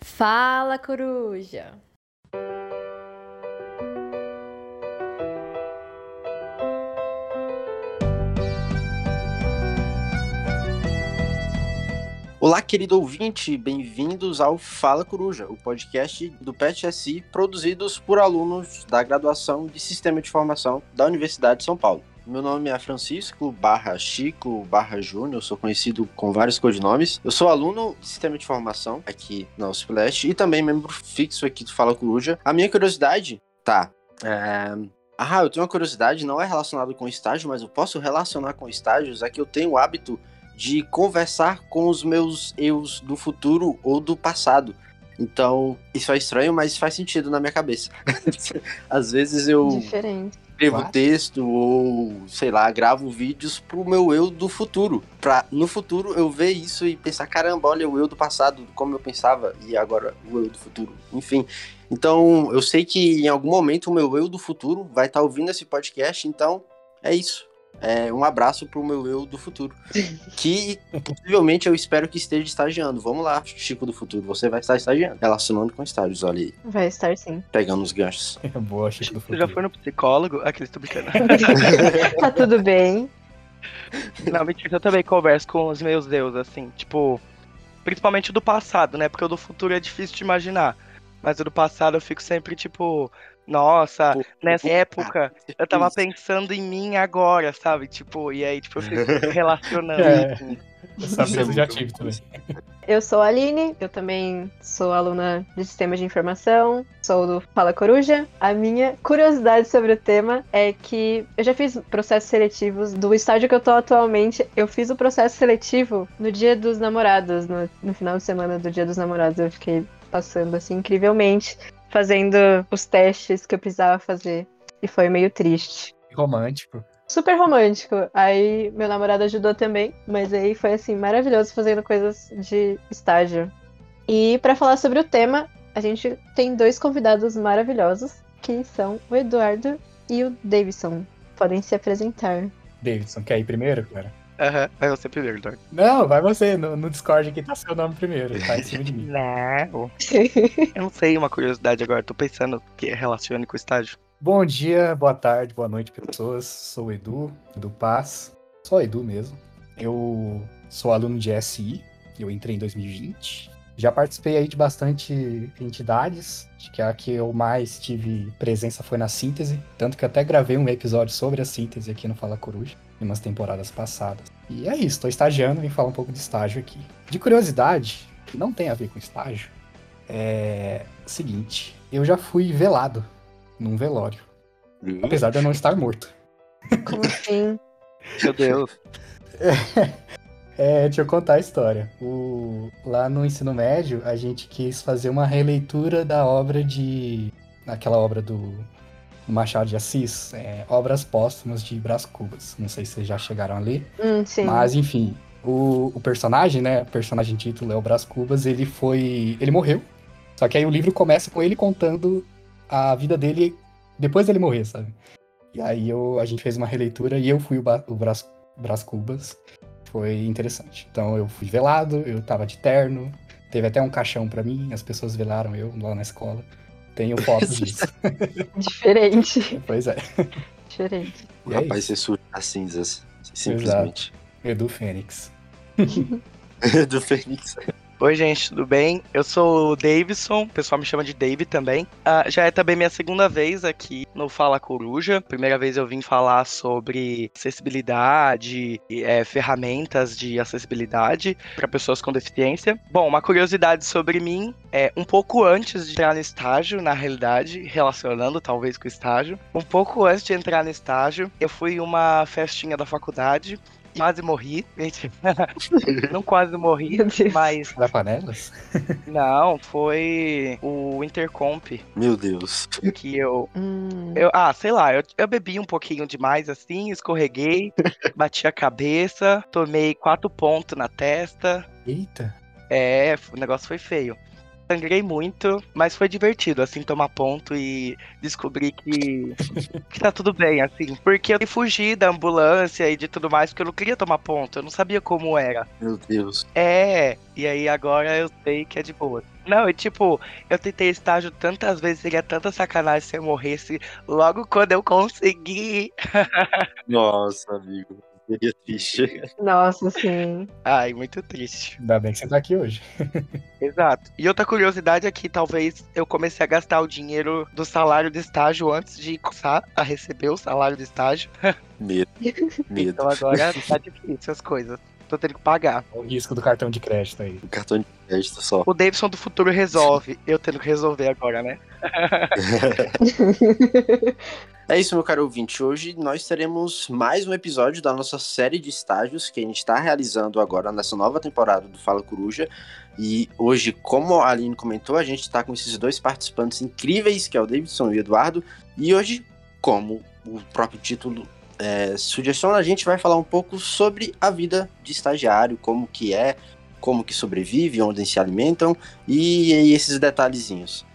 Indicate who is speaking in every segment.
Speaker 1: Fala, coruja!
Speaker 2: Olá, querido ouvinte, bem-vindos ao Fala Coruja, o podcast do PET-SI produzidos por alunos da graduação de Sistema de Informação da Universidade de São Paulo. Meu nome é Francisco barra Chico barra Júnior, sou conhecido com vários codinomes. Eu sou aluno de Sistema de Informação aqui na USPLeste e também membro fixo aqui do Fala Coruja. A minha curiosidade, tá, é... Ah, eu tenho uma curiosidade, não é relacionado com estágio, mas eu posso relacionar com estágios, é que eu tenho o hábito de conversar com os meus eus do futuro ou do passado. Então, isso é estranho, mas faz sentido na minha cabeça. Às vezes eu
Speaker 1: Diferente.
Speaker 2: escrevo texto ou, sei lá, gravo vídeos pro meu eu do futuro. Pra no futuro eu ver isso e pensar, caramba, olha o eu do passado, como eu pensava, e agora o eu do futuro. Enfim. Então, eu sei que em algum momento o meu eu do futuro vai estar ouvindo esse podcast, então é isso. É, um abraço pro meu eu do futuro. Que possivelmente eu espero que esteja estagiando. Vamos lá, Chico do futuro. Você vai estar estagiando. Relacionando com estágios, olha aí.
Speaker 1: Vai estar sim.
Speaker 2: Pegando os ganchos.
Speaker 3: Boa, Chico do
Speaker 4: Você
Speaker 3: futuro.
Speaker 4: já foi no psicólogo? Aqueles tô brincando.
Speaker 1: tá tudo bem.
Speaker 4: Não, mentira, eu também converso com os meus deuses, assim, tipo, principalmente o do passado, né? Porque o do futuro é difícil de imaginar. Mas o do passado eu fico sempre, tipo, nossa,
Speaker 2: Pô,
Speaker 4: nessa
Speaker 2: pô,
Speaker 4: época eu tava
Speaker 2: isso.
Speaker 4: pensando em mim agora, sabe? Tipo, e aí, tipo, eu fico relacionando.
Speaker 3: É. Essa eu já tive também.
Speaker 1: Eu sou a Aline, eu também sou aluna de Sistemas de Informação, sou do Fala Coruja. A minha curiosidade sobre o tema é que eu já fiz processos seletivos do estágio que eu tô atualmente. Eu fiz o processo seletivo no dia dos namorados, no, no final de semana do dia dos namorados. Eu fiquei passando assim incrivelmente, fazendo os testes que eu precisava fazer. E foi meio triste.
Speaker 3: Romântico.
Speaker 1: super romântico. Aí meu namorado ajudou também, mas aí foi assim maravilhoso fazendo coisas de estágio. E pra falar sobre o tema, a gente tem dois convidados maravilhosos, que são o Eduardo e o Davidson. Podem se apresentar.
Speaker 3: Davidson, quer ir primeiro, cara?
Speaker 4: Aham, vai você primeiro, Eduardo.
Speaker 3: Não, vai você. No, no Discord aqui tá seu nome primeiro. Tá em cima de mim.
Speaker 4: Não. Eu não sei uma curiosidade agora, tô pensando que relacione com o estágio.
Speaker 3: Bom dia, boa tarde, boa noite, pessoas. Sou o Edu, Edu Paz. Só Edu mesmo. Eu sou aluno de SI. Eu entrei em 2020. Já participei aí de bastante entidades. Acho que a que eu mais tive presença foi na síntese. Tanto que eu até gravei um episódio sobre a síntese aqui no Fala Coruja, em umas temporadas passadas. E é isso, tô estagiando, vim falar um pouco de estágio aqui. De curiosidade, que não tem a ver com estágio, é o seguinte: eu já fui velado num velório, apesar de eu não estar morto.
Speaker 1: Como assim?
Speaker 4: Meu Deus.
Speaker 3: É, deixa eu contar a história. O- lá no ensino médio, a gente quis fazer uma releitura da obra de. aquela obra do Machado de Assis, é, Obras Póstumas de Brás Cubas. Não sei se vocês já chegaram a ler.
Speaker 1: Hum.
Speaker 3: Mas, enfim, o, o personagem, né? O personagem título é o Brás Cubas, ele foi. Ele morreu. Só que aí o livro começa com ele contando a vida dele depois dele morrer, sabe? E aí eu, a gente fez uma releitura e eu fui o, Ba- o Brás, Brás Cubas. Foi interessante. Então eu fui velado, eu tava de terno, teve até um caixão pra mim, as pessoas velaram eu lá na escola. Tenho fotos disso.
Speaker 1: Diferente.
Speaker 3: pois é.
Speaker 1: Diferente.
Speaker 2: O
Speaker 3: E é
Speaker 2: rapaz ser surge das cinzas. Simplesmente.
Speaker 3: Edu Fênix.
Speaker 2: Do Fênix.
Speaker 4: Oi, gente, tudo bem? Eu sou o Davidson, o pessoal me chama de Dave também. Ah, já é também minha segunda vez aqui no Fala Coruja. Primeira vez eu vim falar sobre acessibilidade, e, é, ferramentas de acessibilidade para pessoas com deficiência. Bom, uma curiosidade sobre mim é um pouco antes de entrar no estágio, na realidade, relacionando talvez com o estágio. Um pouco antes de entrar no estágio, eu fui uma festinha da faculdade. Quase morri, gente. Não quase morri, mas
Speaker 3: Da panelas?
Speaker 4: não, foi o Intercomp
Speaker 2: Meu Deus.
Speaker 4: que eu,
Speaker 1: Hum.
Speaker 4: eu. Ah, sei lá, eu, eu bebi um pouquinho demais assim, escorreguei, bati a cabeça, tomei quatro pontos na testa.
Speaker 3: Eita.
Speaker 4: É, o negócio foi feio. Sangrei muito, mas foi divertido, assim, tomar ponto e descobrir que, que tá tudo bem, assim. Porque eu fugi da ambulância e de tudo mais, porque eu não queria tomar ponto, eu não sabia como era.
Speaker 2: Meu Deus.
Speaker 4: É, e aí agora eu sei que é de boa. Não, e tipo, eu tentei estágio tantas vezes, seria tanta sacanagem se eu morresse logo quando eu consegui.
Speaker 2: Nossa, amigo. Seria triste.
Speaker 1: Nossa, sim.
Speaker 4: Ai, muito triste.
Speaker 3: Ainda bem que você tá aqui hoje.
Speaker 4: Exato. E outra curiosidade é que talvez eu comecei a gastar o dinheiro do salário de estágio antes de começar a receber o salário de estágio.
Speaker 2: Medo. Medo.
Speaker 4: Então agora tá difícil as coisas. Tô tendo que pagar.
Speaker 3: O risco do cartão de crédito aí.
Speaker 2: O cartão de crédito só.
Speaker 4: O Davidson do futuro resolve. Eu tendo que resolver agora, né?
Speaker 2: É isso, meu caro ouvinte. Hoje nós teremos mais um episódio da nossa série de estágios que a gente está realizando agora nessa nova temporada do Fala Coruja. E hoje, como a Aline comentou, a gente está com esses dois participantes incríveis, que é o Davidson e o Eduardo. E hoje, como o próprio título é, sugestiona, a gente vai falar um pouco sobre a vida de estagiário, como que é, como que sobrevive, onde se alimentam e, e esses detalhezinhos.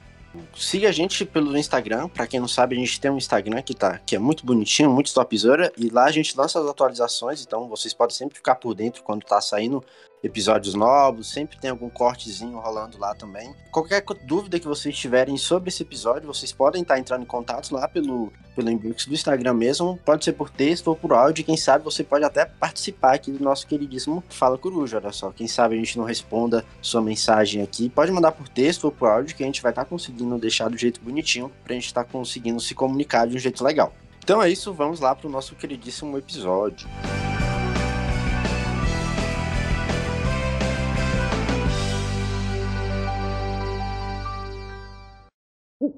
Speaker 2: Siga a gente pelo Instagram. Para quem não sabe, a gente tem um Instagram que, tá, que é muito bonitinho, muito topzera. E lá a gente lança as atualizações. Então vocês podem sempre ficar por dentro quando tá saindo episódios novos. Sempre tem algum cortezinho rolando lá também. Qualquer dúvida que vocês tiverem sobre esse episódio, vocês podem estar tá entrando em contato lá pelo, pelo inbox do Instagram mesmo. Pode ser por texto ou por áudio. Quem sabe você pode até participar aqui do nosso queridíssimo Fala Coruja. Olha só. Quem sabe a gente não responda sua mensagem aqui. Pode mandar por texto ou por áudio que a gente vai estar tá conseguindo deixar do jeito bonitinho pra gente estar tá conseguindo se comunicar de um jeito legal. Então é isso, vamos lá pro nosso queridíssimo episódio.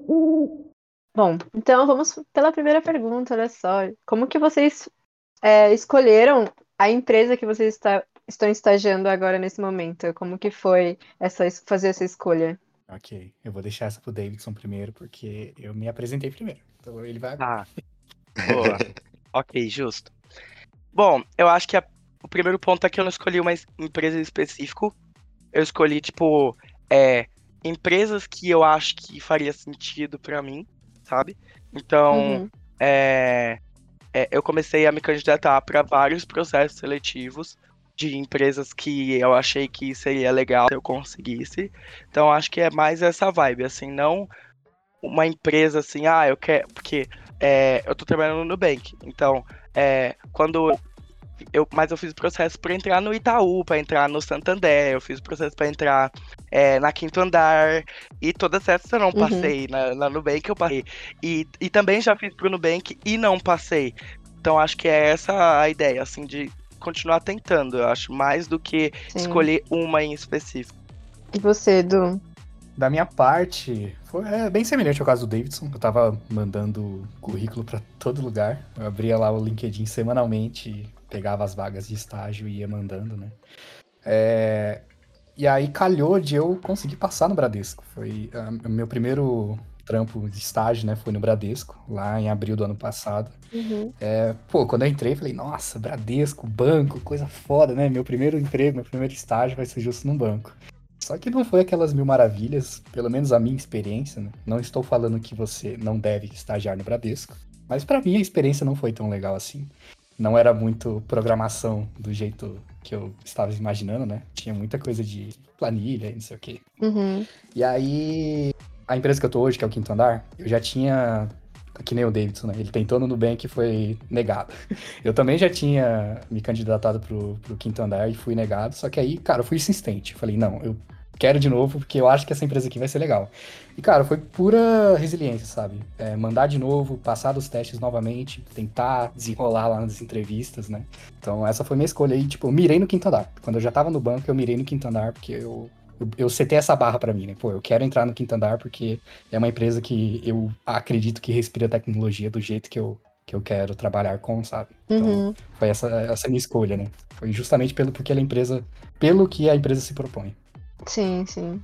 Speaker 1: Bom, então vamos pela primeira pergunta, olha só. Como que vocês é, escolheram a empresa que vocês está, estão estagiando agora nesse momento? Como que foi essa, fazer essa escolha?
Speaker 3: Ok, eu vou deixar essa pro Davidson primeiro, porque eu me apresentei primeiro. Então ele vai.
Speaker 4: Ah, boa. ok, justo. Bom, eu acho que a, o primeiro ponto é que eu não escolhi uma empresa específica. Eu escolhi, tipo, é, empresas que eu acho que faria sentido para mim, sabe? Então, uhum. é, é, eu comecei a me candidatar para vários processos seletivos de empresas que eu achei que seria legal se eu conseguisse. Então, acho que é mais essa vibe, assim, não uma empresa assim, ah, eu quero. Porque é, eu tô trabalhando no Nubank. Então, é, quando eu, mas eu fiz o processo para entrar no Itaú, para entrar no Santander, eu fiz o processo para entrar é, na Quinto Andar, e todas essas eu não uhum. passei. Na, na Nubank eu passei. E, e também já fiz pro Nubank e não passei. Então acho que é essa a ideia, assim, de continuar tentando, eu acho, mais do que Sim. escolher uma em específico.
Speaker 1: E você, Edu?
Speaker 3: Da minha parte, foi é, bem semelhante ao caso do Davidson. Eu tava mandando currículo para todo lugar. Eu abria lá o LinkedIn semanalmente, pegava as vagas de estágio e ia mandando, né? É, e aí calhou de eu conseguir passar no Bradesco. Foi uh, meu primeiro trampo de estágio, né? Foi no Bradesco, lá em abril do ano passado. Uhum. É, pô, quando eu entrei, falei, nossa, Bradesco, banco, coisa foda, né? Meu primeiro emprego, meu primeiro estágio vai ser justo num banco. Só que não foi aquelas mil maravilhas, pelo menos a minha experiência, né? Não estou falando que você não deve estagiar no Bradesco, mas para mim a experiência não foi tão legal assim não era muito programação do jeito que eu estava imaginando, né? Tinha muita coisa de planilha e não sei o quê.
Speaker 1: Uhum.
Speaker 3: E aí, a empresa que eu tô hoje, que é o Quinto Andar, eu já tinha. Que nem o Davidson, né? Ele tentou no Nubank e foi negado. Eu também já tinha me candidatado pro, pro Quinto Andar e fui negado. Só que aí, cara, eu fui insistente. Falei, não, eu quero de novo, porque eu acho que essa empresa aqui vai ser legal. E, cara, foi pura resiliência, sabe? É, mandar de novo, passar dos testes novamente, tentar desenrolar lá nas entrevistas, né? Então, essa foi minha escolha. E, tipo, eu mirei no quinto andar. Quando eu já tava no banco, eu mirei no quinto andar, porque eu, eu, eu setei essa barra para mim, né? Pô, eu quero entrar no quinto andar porque é uma empresa que eu acredito que respira tecnologia do jeito que eu, que eu quero trabalhar com, sabe? Então, uhum. foi essa, essa minha escolha, né? Foi justamente pelo, porque a empresa, pelo que a empresa se propõe.
Speaker 1: Sim, sim.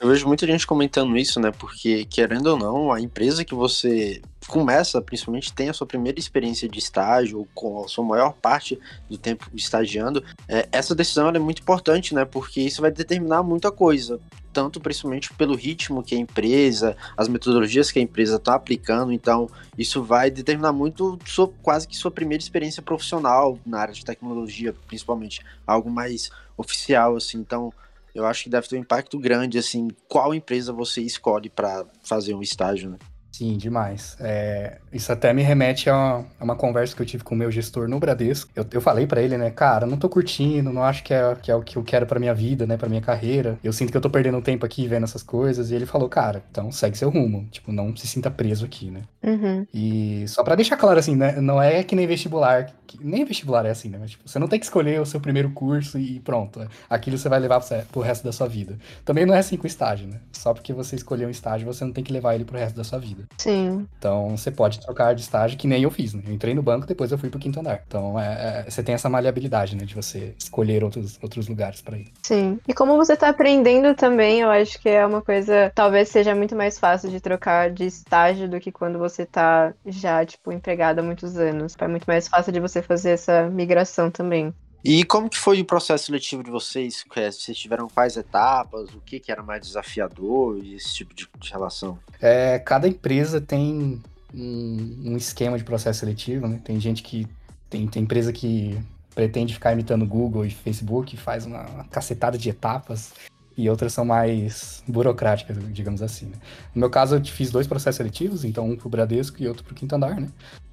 Speaker 2: Eu vejo muita gente comentando isso, né? Porque, querendo ou não, a empresa que você começa, principalmente, tem a sua primeira experiência de estágio, com a sua maior parte do tempo estagiando, é, essa decisão é muito importante, né? Porque isso vai determinar muita coisa. tanto principalmente pelo ritmo que a empresa, as metodologias que a empresa está aplicando. Então, isso vai determinar muito sua, quase que sua primeira experiência profissional na área de tecnologia, principalmente algo mais oficial, assim. Então, eu acho que deve ter um impacto grande, assim, qual empresa você escolhe para fazer um estágio, né?
Speaker 3: Sim, demais. É, isso até me remete a uma, a uma, conversa que eu tive com o meu gestor no Bradesco. Eu, eu falei para ele, né, cara, não tô curtindo, não acho que é, que é o que eu quero para minha vida, né, para minha carreira. Eu sinto que eu tô perdendo tempo aqui vendo essas coisas. E ele falou, cara, então segue seu rumo. Tipo, não se sinta preso aqui, né?
Speaker 1: Uhum.
Speaker 3: E só para deixar claro, assim, né, não é que nem vestibular. Que, nem vestibular é assim, né? Mas, tipo, você não tem que escolher o seu primeiro curso e pronto. Aquilo você vai levar pro resto da sua vida. Também não é assim com o estágio, né? Só porque você escolheu um estágio, você não tem que levar ele pro resto da sua vida.
Speaker 1: Sim.
Speaker 3: Então você pode trocar de estágio, que nem eu fiz, né? Eu entrei no banco, depois eu fui pro quinto andar. Então é, é, você tem essa maleabilidade, né? De você escolher outros, outros lugares para ir.
Speaker 1: Sim. E como você tá aprendendo também, eu acho que é uma coisa. Talvez seja muito mais fácil de trocar de estágio do que quando você tá já, tipo, empregado há muitos anos. É muito mais fácil de você fazer essa migração também.
Speaker 2: E como que foi o processo seletivo de vocês? Vocês tiveram quais etapas? O que, que era mais desafiador e esse tipo de, de relação?
Speaker 3: É, cada empresa tem um, um, esquema de processo seletivo, né? Tem gente que. Tem, tem empresa que pretende ficar imitando Google e Facebook, faz uma, uma cacetada de etapas, e outras são mais burocráticas, digamos assim. Né? No meu caso, eu fiz dois processos seletivos, então um pro Bradesco e outro pro Quinto Andar, né?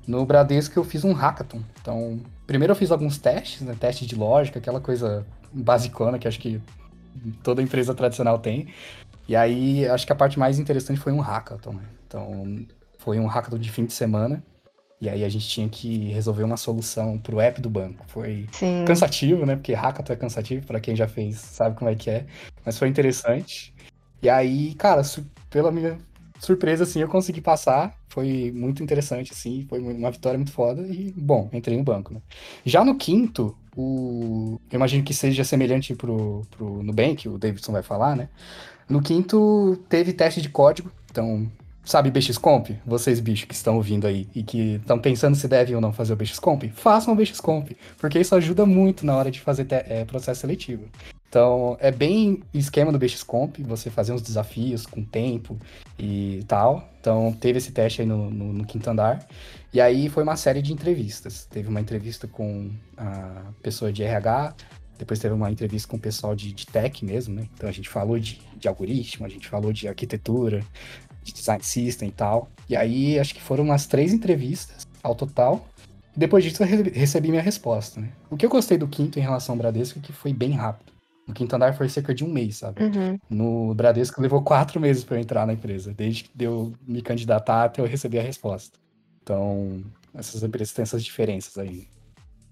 Speaker 3: No Bradesco eu fiz um hackathon. Então, primeiro eu fiz alguns testes, né? Testes de lógica, aquela coisa basicona que acho que toda empresa tradicional tem. E aí, acho que a parte mais interessante foi um hackathon, né? Então, foi um hackathon de fim de semana. E aí a gente tinha que resolver uma solução pro app do banco. Foi
Speaker 1: Sim.
Speaker 3: cansativo, né? Porque hackathon é cansativo, para quem já fez, sabe como é que é. Mas foi interessante. E aí, cara, pela minha surpresa, assim, eu consegui passar. Foi muito interessante, assim. Foi uma vitória muito foda. E, bom, entrei no banco, né? Já no quinto, o... eu imagino que seja semelhante pro, pro Nubank, o Davidson vai falar, né? No quinto, teve teste de código. Então, sabe BXComp? Vocês, bichos, que estão ouvindo aí e que estão pensando se devem ou não fazer o BXComp, façam o BXComp, porque isso ajuda muito na hora de fazer é, processo seletivo. Então, é bem esquema do BXComp, você fazer uns desafios com tempo e tal. Então, teve esse teste aí no, no, no, quinto andar. E aí foi uma série de entrevistas. Teve uma entrevista com a pessoa de RH, depois teve uma entrevista com o pessoal de, de tech mesmo, né? Então, a gente falou de, de algoritmo, a gente falou de arquitetura, de design system e tal. E aí, acho que foram umas três entrevistas ao total. Depois disso, eu recebi minha resposta, né? O que eu gostei do quinto em relação ao Bradesco é que foi bem rápido. No quinto andar foi cerca de um mês, sabe?
Speaker 1: Uhum.
Speaker 3: No Bradesco levou quatro meses para eu entrar na empresa, desde que eu me candidatar até eu receber a resposta. Então, essas empresas têm essas diferenças aí.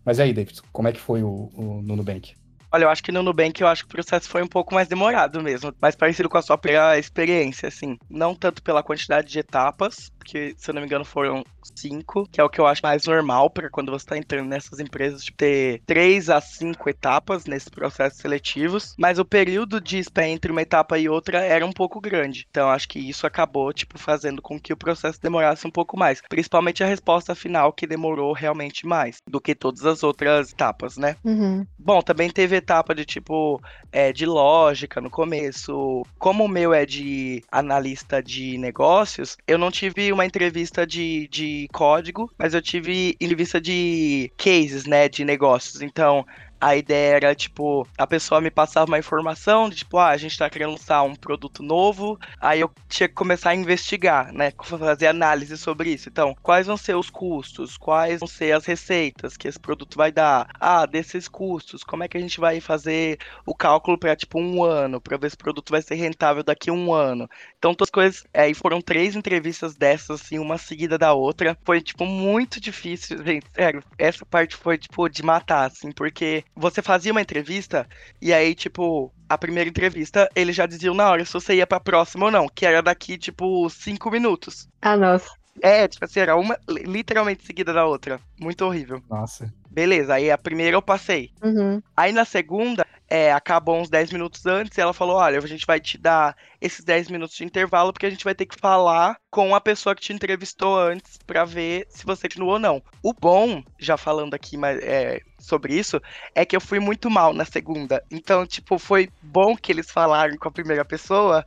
Speaker 3: Mas e aí, David, como é que foi o, o no Nubank?
Speaker 4: Olha, eu acho que no Nubank eu acho que o processo foi um pouco mais demorado mesmo, mais parecido com a sua primeira experiência, assim. Não tanto pela quantidade de etapas, que se eu não me engano foram cinco, que é o que eu acho mais normal para quando você está entrando nessas empresas, tipo, ter três a cinco etapas nesses processos seletivos, mas o período de espera entre uma etapa e outra era um pouco grande. Então acho que isso acabou, tipo, fazendo com que o processo demorasse um pouco mais, principalmente a resposta final que demorou realmente mais do que todas as outras etapas, né?
Speaker 1: Uhum.
Speaker 4: Bom, também teve etapa de tipo é, de lógica no começo. Como o meu é de analista de negócios, eu não tive uma entrevista de, de código, mas eu tive entrevista de cases, né, de negócios. Então, a ideia era, tipo, a pessoa me passava uma informação de, tipo, ah, a gente tá querendo lançar um produto novo, aí eu tinha que começar a investigar, né? Fazer análise sobre isso. Então, quais vão ser os custos? Quais vão ser as receitas que esse produto vai dar? Ah, desses custos, como é que a gente vai fazer o cálculo para tipo, um ano, para ver se o produto vai ser rentável daqui a um ano? Então, todas as coisas. Aí é, foram três entrevistas dessas, assim, uma seguida da outra. Foi, tipo, muito difícil, gente. Sério, essa parte foi, tipo, de matar, assim, porque você fazia uma entrevista e aí, tipo, a primeira entrevista, eles já diziam na hora se você ia pra próxima ou não, que era daqui, tipo, cinco minutos.
Speaker 1: Ah, nossa.
Speaker 4: É, tipo assim, era uma literalmente seguida da outra. Muito horrível.
Speaker 3: Nossa.
Speaker 4: Beleza, aí a primeira eu passei.
Speaker 1: Uhum.
Speaker 4: Aí na segunda, é, acabou uns 10 minutos antes e ela falou: olha, a gente vai te dar esses 10 minutos de intervalo porque a gente vai ter que falar com a pessoa que te entrevistou antes para ver se você continua ou não. O bom, já falando aqui mas, é, sobre isso, é que eu fui muito mal na segunda. Então, tipo, foi bom que eles falaram com a primeira pessoa,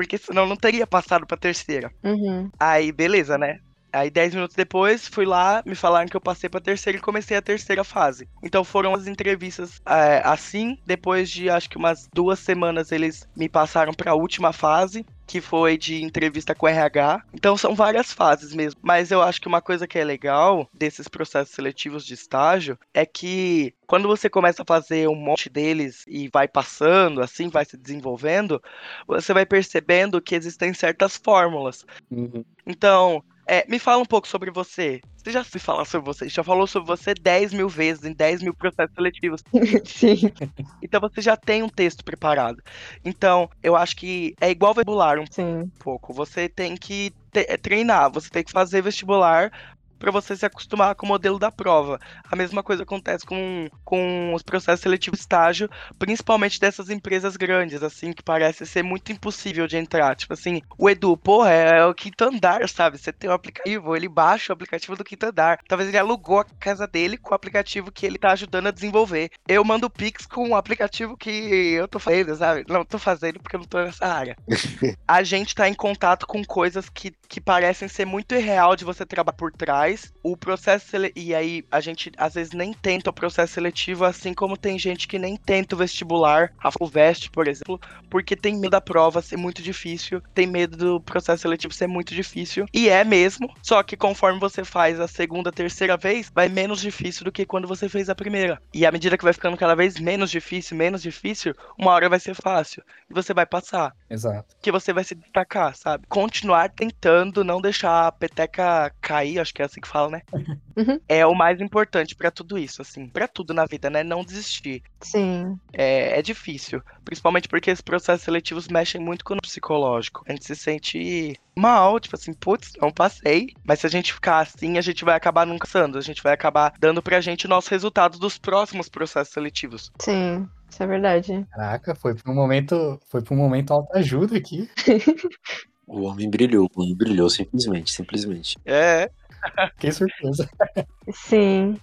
Speaker 4: porque senão não teria passado pra terceira.
Speaker 1: Uhum.
Speaker 4: Aí, beleza, né? Aí, 10 minutos depois, fui lá, me falaram que eu passei pra terceira e comecei a terceira fase. Então, foram as entrevistas é, assim. Depois de acho que umas duas semanas, eles me passaram pra última fase, que foi de entrevista com RH. Então, são várias fases mesmo. Mas eu acho que uma coisa que é legal desses processos seletivos de estágio é que quando você começa a fazer um monte deles e vai passando, assim, vai se desenvolvendo, você vai percebendo que existem certas fórmulas.
Speaker 3: Uhum.
Speaker 4: Então, é, me fala um pouco sobre você. Você já se fala sobre você, já falou sobre você 10 mil vezes em 10 mil processos seletivos.
Speaker 1: Sim.
Speaker 4: Então você já tem um texto preparado. Então, eu acho que é igual vestibular um
Speaker 1: Sim.
Speaker 4: pouco. Você tem que treinar, você tem que fazer vestibular para você se acostumar com o modelo da prova. A mesma coisa acontece com, com os processos seletivos estágio, principalmente dessas empresas grandes, assim, que parece ser muito impossível de entrar. Tipo assim, o Edu, porra, é o quinto andar, sabe? Você tem um aplicativo, ele baixa o aplicativo do quinto andar. Talvez ele alugou a casa dele com o aplicativo que ele tá ajudando a desenvolver. Eu mando Pix com o aplicativo que eu tô fazendo, sabe? Não tô fazendo porque eu não tô nessa área a gente tá em contato com coisas que, que parecem ser muito irreal de você trabalhar por trás. O processo sele... E aí a gente às vezes nem tenta o processo seletivo, assim como tem gente que nem tenta o vestibular, a FUVEST, por exemplo, porque tem medo da prova ser muito difícil, tem medo do processo seletivo ser muito difícil. E é mesmo, só que conforme você faz a segunda, terceira vez, vai menos difícil do que quando você fez a primeira. E à medida que vai ficando cada vez menos difícil, menos difícil, uma hora vai ser fácil. E você vai passar
Speaker 3: Exato.
Speaker 4: que você vai se destacar, sabe? Continuar tentando não deixar a peteca cair, acho que é assim que fala, né?
Speaker 1: Uhum.
Speaker 4: É o mais importante pra tudo isso, assim. Pra tudo na vida, né? Não desistir.
Speaker 1: Sim.
Speaker 4: É, é difícil. Principalmente porque esses processos seletivos mexem muito com o psicológico. A gente se sente mal, tipo assim, putz, não passei. Mas se a gente ficar assim, a gente vai acabar nunca passando. A gente vai acabar dando pra gente o nosso resultado dos próximos processos seletivos.
Speaker 1: Sim. Isso é verdade.
Speaker 3: Caraca, foi para um momento, foi para um momento alta ajuda aqui.
Speaker 2: O homem brilhou, o homem brilhou, simplesmente, simplesmente.
Speaker 4: É,
Speaker 3: Fiquei surpresa.
Speaker 1: Sim.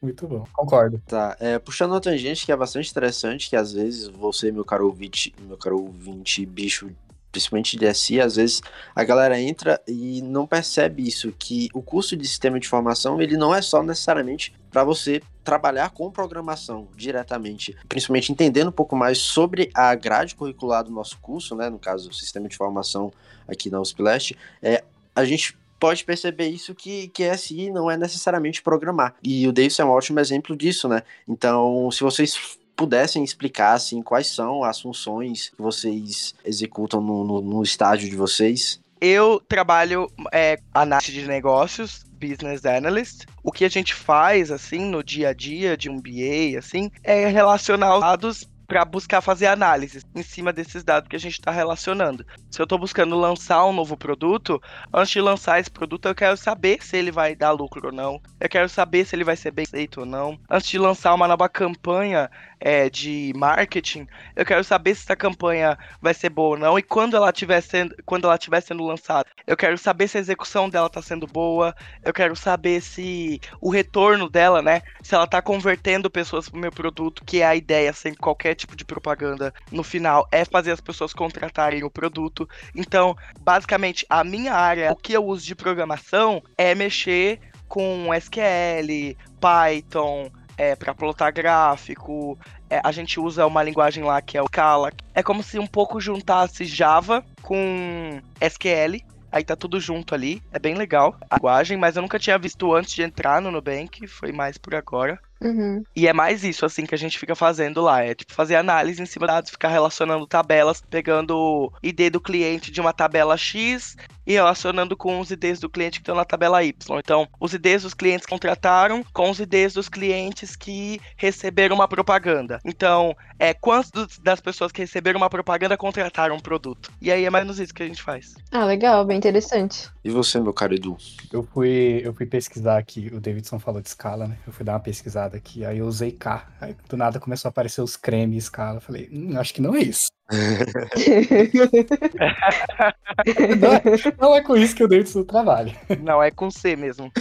Speaker 3: Muito bom. Concordo.
Speaker 2: Tá, é, puxando uma tangente que é bastante interessante, que às vezes você, meu caro ouvinte, meu caro ouvinte, bicho, principalmente de SI, às vezes a galera entra e não percebe isso, que o curso de sistema de informação, ele não é só necessariamente para você trabalhar com programação diretamente, principalmente entendendo um pouco mais sobre a grade curricular do nosso curso, né, no caso, o sistema de informação aqui na USP Leste, é, a gente pode perceber isso que, que SI não é necessariamente programar. E o Davis é um ótimo exemplo disso, né? Então, se vocês pudessem explicar assim, quais são as funções que vocês executam no, no, no estágio de vocês.
Speaker 4: Eu trabalho é, análise de negócios, business analyst. O que a gente faz assim no dia a dia de um BA assim é relacionar os dados para buscar fazer análises em cima desses dados que a gente está relacionando. Se eu estou buscando lançar um novo produto, antes de lançar esse produto, eu quero saber se ele vai dar lucro ou não. Eu quero saber se ele vai ser bem feito ou não. Antes de lançar uma nova campanha é, de marketing, eu quero saber se essa campanha vai ser boa ou não. E quando ela estiver sendo, quando ela estiver sendo lançada, eu quero saber se a execução dela está sendo boa. Eu quero saber se o retorno dela, né, se ela está convertendo pessoas para o meu produto, que é a ideia sem qualquer tipo de propaganda no final, é fazer as pessoas contratarem o produto. Então, basicamente, a minha área, o que eu uso de programação é mexer com SQL, Python, é, para plotar gráfico. É, a gente usa uma linguagem lá que é o Scala. É como se um pouco juntasse Java com SQL. Aí tá tudo junto ali. É bem legal a linguagem, mas eu nunca tinha visto antes de entrar no Nubank. Foi mais por agora.
Speaker 1: Uhum.
Speaker 4: E é mais isso, assim, que a gente fica fazendo lá. É tipo fazer análise em cima de dados, ficar relacionando tabelas, pegando o ID do cliente de uma tabela X e relacionando com os IDs do cliente que estão na tabela Y. Então, os IDs dos clientes que contrataram com os IDs dos clientes que receberam uma propaganda. Então, é quantas das pessoas que receberam uma propaganda contrataram um produto. E aí é mais ou menos isso que a gente faz.
Speaker 1: Ah, legal, bem interessante.
Speaker 2: E você, meu caro Edu?
Speaker 3: Eu fui, eu fui pesquisar aqui, o Davidson falou de escala, né? Eu fui dar uma pesquisada aqui, aí eu usei K. Aí do nada começou a aparecer os cremes escala. Eu falei, hum, acho que não é isso. Não, é, não, é, com isso que o Davidson trabalha.
Speaker 4: Não, é com C mesmo.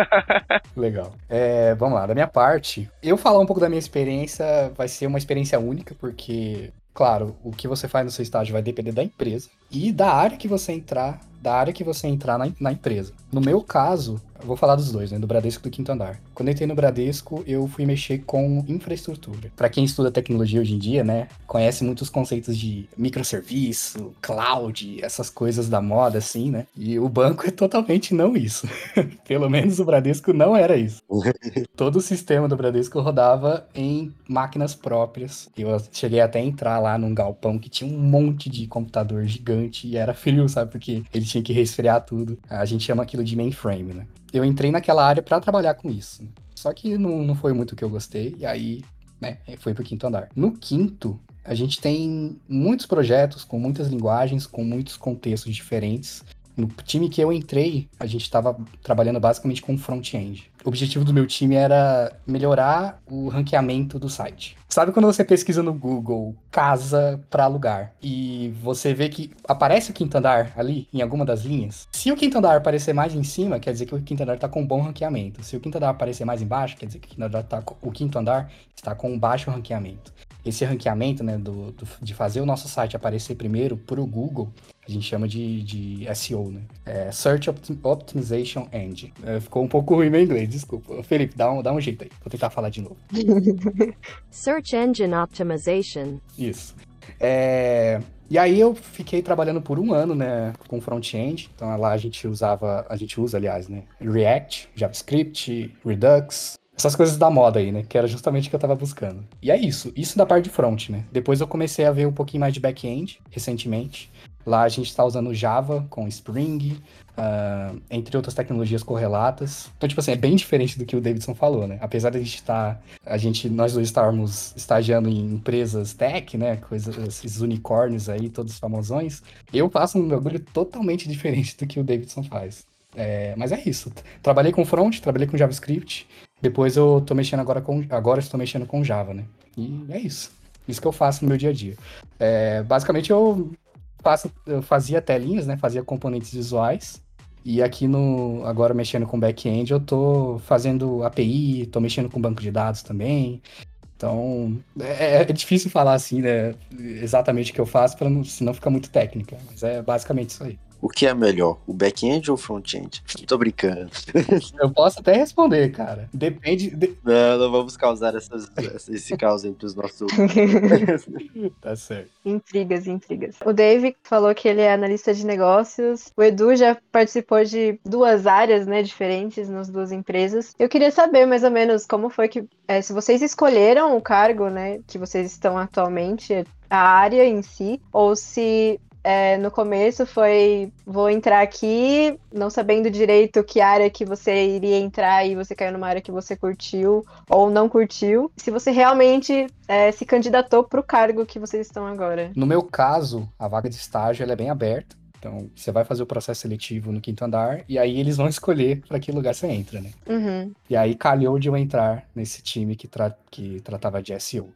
Speaker 3: Legal. É, vamos lá, da minha parte, eu falar um pouco da minha experiência vai ser uma experiência única, porque, claro, o que você faz no seu estágio vai depender da empresa e da área que você entrar da área que você entrar na, na empresa. No meu caso, eu vou falar dos dois, né? Do Bradesco e do Quinto Andar. Quando eu entrei no Bradesco, eu fui mexer com infraestrutura. Para quem estuda tecnologia hoje em dia, né? Conhece muitos conceitos de microserviço, cloud, essas coisas da moda, assim, né? E o banco é totalmente não isso. Pelo menos o Bradesco não era isso. Todo o sistema do Bradesco rodava em máquinas próprias. Eu cheguei até a entrar lá num galpão que tinha um monte de computador gigante e era frio, sabe? Porque ele tinha que resfriar tudo. A gente chama aquilo de mainframe, né? Eu entrei naquela área para trabalhar com isso. Só que não, não foi muito o que eu gostei, e aí, né, foi pro quinto andar. No quinto, a gente tem muitos projetos com muitas linguagens, com muitos contextos diferentes. No time que eu entrei, a gente estava trabalhando basicamente com front-end. O objetivo do meu time era melhorar o ranqueamento do site. Sabe quando você pesquisa no Google casa para alugar e você vê que aparece o quinto andar ali em alguma das linhas? Se o quinto andar aparecer mais em cima, quer dizer que o quinto andar está com bom ranqueamento. Se o quinto andar aparecer mais embaixo, quer dizer que o quinto andar, tá, o quinto andar está com baixo ranqueamento esse ranqueamento, né, do, do, de fazer o nosso site aparecer primeiro para o Google, a gente chama de, de SEO, né? É Search Optim Optimization Engine. É, ficou um pouco ruim meu inglês, desculpa. Felipe, dá um, dá um jeito aí. Vou tentar falar de novo.
Speaker 5: Search Engine Optimization.
Speaker 3: Isso. É, e aí eu fiquei trabalhando por um ano, né, com front-end. Então lá a gente usava, a gente usa, aliás, né, React, JavaScript, Redux, essas coisas da moda aí, né? Que era justamente o que eu tava buscando. E é isso. Isso da parte de front, né? Depois eu comecei a ver um pouquinho mais de back-end, recentemente. Lá a gente está usando Java com Spring, uh, entre outras tecnologias correlatas. Então, tipo assim, é bem diferente do que o Davidson falou, né? Apesar de a gente estar, tá, a gente, nós dois estarmos estagiando em empresas tech, né? Coisas, esses unicórnios aí, todos famosões, eu faço um bagulho totalmente diferente do que o Davidson faz. É, mas é isso. Trabalhei com front, trabalhei com JavaScript. Depois eu tô mexendo agora com. Agora estou mexendo com Java, né? E é isso. Isso que eu faço no meu dia a dia. É, basicamente eu faço, eu fazia telinhas, né? Fazia componentes visuais. E aqui no. Agora mexendo com back-end, eu tô fazendo API, tô mexendo com banco de dados também. Então, é, é difícil falar assim, né? Exatamente o que eu faço, para não, senão fica muito técnica. Mas é basicamente isso aí.
Speaker 2: O que é melhor, o back-end ou o front-end? Tô brincando.
Speaker 3: Eu posso até responder, cara. Depende. De...
Speaker 2: Não, não vamos causar essas, esse caos entre os nossos.
Speaker 3: tá certo.
Speaker 1: Intrigas, intrigas. O Dave falou que ele é analista de negócios. O Edu já participou de duas áreas, né, diferentes nas duas empresas. Eu queria saber mais ou menos como foi que, é, se vocês escolheram o cargo, né, que vocês estão atualmente, a área em si, ou se é, no começo foi vou entrar aqui, não sabendo direito que área que você iria entrar e você caiu numa área que você curtiu ou não curtiu. Se você realmente é, se candidatou para o cargo que vocês estão agora.
Speaker 3: No meu caso, a vaga de estágio é bem aberta. Então, você vai fazer o processo seletivo no quinto andar e aí eles vão escolher para que lugar você entra, né?
Speaker 1: Uhum.
Speaker 3: E aí calhou de eu entrar nesse time que, tra que tratava de SEO.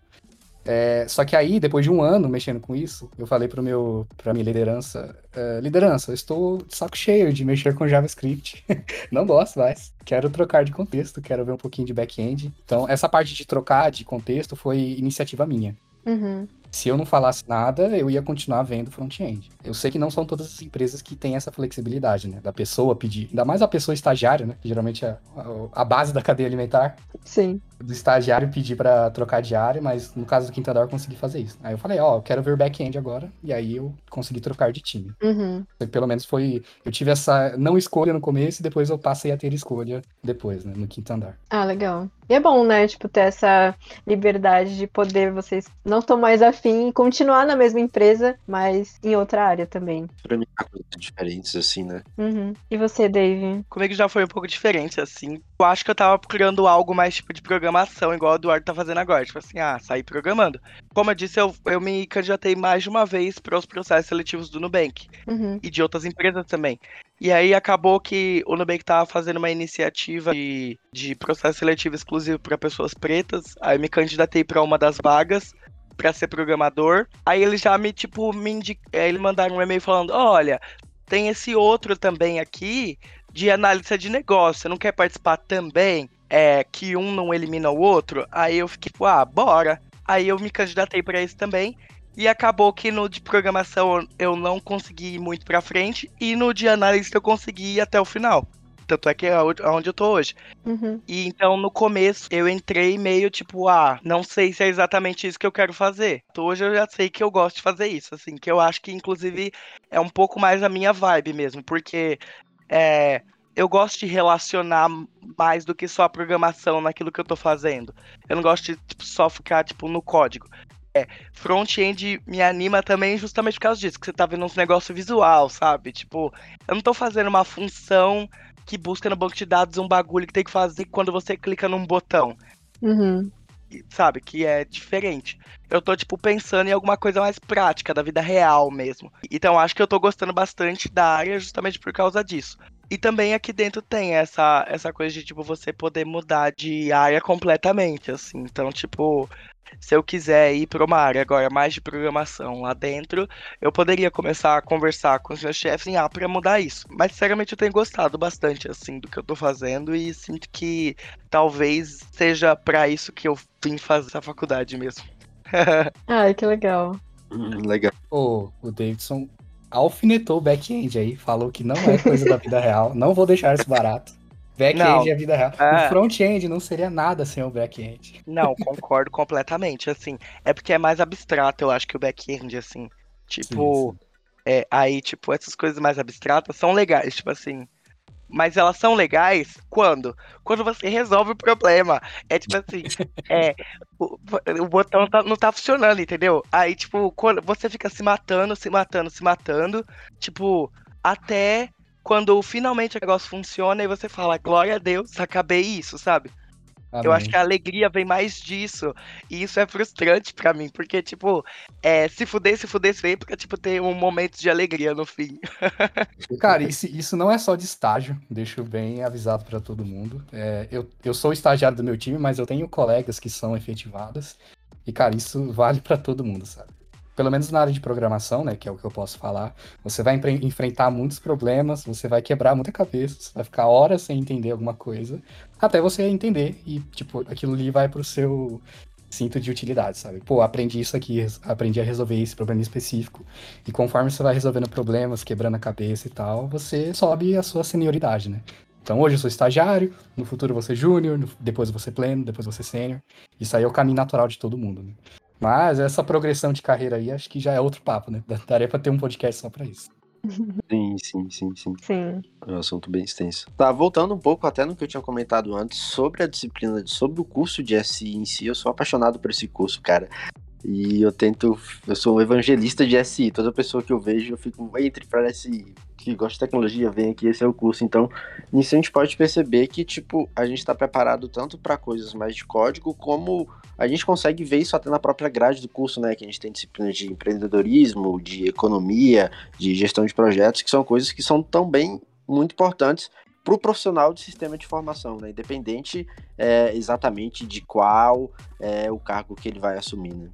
Speaker 3: É, só que aí, depois de um ano mexendo com isso, eu falei para meu, pra minha liderança, é, liderança, eu estou de saco cheio de mexer com JavaScript. Não gosto mais. Quero trocar de contexto, quero ver um pouquinho de back-end. Então, essa parte de trocar de contexto foi iniciativa minha.
Speaker 1: Uhum.
Speaker 3: Se eu não falasse nada, eu ia continuar vendo front-end. Eu sei que não são todas as empresas que têm essa flexibilidade, né? Da pessoa pedir. Ainda mais a pessoa estagiária, né? Que geralmente é a, a base da cadeia alimentar.
Speaker 1: Sim.
Speaker 3: Do estagiário pedir pra trocar de área, mas no caso do quinto andar eu consegui fazer isso. Aí eu falei, ó, eu quero ver back-end agora, e aí eu consegui trocar de time.
Speaker 1: Uhum.
Speaker 3: Pelo menos foi. Eu tive essa não escolha no começo e depois eu passei a ter escolha depois, né? No quinto andar.
Speaker 1: Ah, legal. E é bom, né? Tipo, ter essa liberdade de poder vocês não estão mais afim e continuar na mesma empresa, mas em outra área também.
Speaker 2: Experimentar coisas diferentes, assim, né?
Speaker 1: Uhum. E você, Dave?
Speaker 4: Comigo já foi um pouco diferente, assim. Eu acho que eu tava procurando algo mais tipo de programação, igual o Eduardo tá fazendo agora. Tipo assim, ah, sair programando. Como eu disse, eu, eu me candidatei mais de uma vez para os processos seletivos do Nubank
Speaker 1: Uhum.
Speaker 4: e de outras empresas também. E aí acabou que o Nubank tava fazendo uma iniciativa de, de processo seletivo exclusivo para pessoas pretas. Aí eu me candidatei para uma das vagas para ser programador. Aí eles já me, tipo, me aí eles mandaram um e-mail falando: olha, tem esse outro também aqui de analista de negócio. Você não quer participar também? É que um não elimina o outro? Aí eu fiquei, tipo, ah, bora. Aí eu me candidatei para isso também. E acabou que no de programação eu não consegui ir muito pra frente. E no de analista eu consegui ir até o final. Tanto é que é onde eu tô hoje.
Speaker 1: Uhum.
Speaker 4: E então no começo eu entrei meio tipo, ah, não sei se é exatamente isso que eu quero fazer. Então, Hoje eu já sei que eu gosto de fazer isso, assim, que eu acho que inclusive é um pouco mais a minha vibe mesmo, porque é, eu gosto de relacionar mais do que só a programação naquilo que eu tô fazendo. Eu não gosto de tipo, só ficar tipo no código. É, front-end me anima também justamente por causa disso, que você tá vendo uns negócio visual, sabe? Tipo, eu não tô fazendo uma função que busca no banco de dados um bagulho que tem que fazer quando você clica num botão,
Speaker 1: Uhum.
Speaker 4: sabe? Que é diferente. Eu tô, tipo, pensando em alguma coisa mais prática, da vida real mesmo. Então acho que eu tô gostando bastante da área justamente por causa disso. E também aqui dentro tem essa, essa coisa de, tipo, você poder mudar de área completamente, assim. Então, tipo, se eu quiser ir para uma área agora mais de programação lá dentro, eu poderia começar a conversar com os meus chefes em ah, para mudar isso. Mas sinceramente eu tenho gostado bastante assim do que eu tô fazendo e sinto que talvez seja para isso que eu vim fazer essa faculdade mesmo.
Speaker 1: Ai, que legal.
Speaker 2: Hum, legal.
Speaker 3: O, o Davidson alfinetou o back-end aí, falou que não é coisa da vida real. Não vou deixar isso barato. Back-end é vida real.
Speaker 4: É.
Speaker 3: O front-end não seria nada sem o back-end.
Speaker 4: Não, concordo completamente, assim. É porque é mais abstrato, eu acho que o back-end, assim. Tipo,
Speaker 3: Sim,
Speaker 4: É, aí, tipo, essas coisas mais abstratas são legais, tipo assim. Mas elas são legais quando? Quando você resolve o problema. É tipo assim, é, o, o botão tá- não tá funcionando, entendeu? Aí, tipo, quando você fica se matando, se matando, se matando, tipo, até quando finalmente o negócio funciona e você fala, glória a Deus, acabei isso, sabe? Eu acho
Speaker 3: Amém.
Speaker 4: que a alegria vem mais disso. E isso é frustrante pra mim, porque, tipo, é, se fuder, se fuder, se vem, porque, tipo, tem um momento de alegria no fim.
Speaker 3: Cara, isso, isso não é só de estágio, deixo bem avisado pra todo mundo. É, eu, eu sou estagiário do meu time, mas eu tenho colegas que são efetivadas. E, cara, isso vale pra todo mundo, sabe? Pelo menos na área de programação, né, que é o que eu posso falar, você vai enfrentar muitos problemas, você vai quebrar muita cabeça, você vai ficar horas sem entender alguma coisa, até você entender e, tipo, aquilo ali vai pro seu cinto de utilidade, sabe? Pô, aprendi isso aqui, aprendi a resolver esse problema específico. E conforme você vai resolvendo problemas, quebrando a cabeça e tal, você sobe a sua senioridade, né? Então hoje eu sou estagiário, no futuro você júnior, depois você pleno, depois você sênior. Isso aí é o caminho natural de todo mundo, né? Mas essa progressão de carreira aí, acho que já é outro papo, né? Daria pra ter um podcast só pra isso.
Speaker 2: Sim, sim, sim, sim.
Speaker 1: Sim.
Speaker 2: É um assunto bem extenso. Tá, voltando um pouco até no que eu tinha comentado antes sobre a disciplina, sobre o curso de SI em si, eu sou apaixonado por esse curso, cara. E eu tento, eu sou um evangelista de SI. Toda pessoa que eu vejo, eu fico, entre para SI, que gosta de tecnologia, vem aqui, esse é o curso. Então, nisso a gente pode perceber que, tipo, a gente tá preparado tanto para coisas mais de código, como a gente consegue ver isso até na própria grade do curso, né? Que a gente tem disciplinas de empreendedorismo, de economia, de gestão de projetos, que são coisas que são também muito importantes para o profissional de sistema de formação, né? Independente é, exatamente de qual é o cargo que ele vai assumir, né?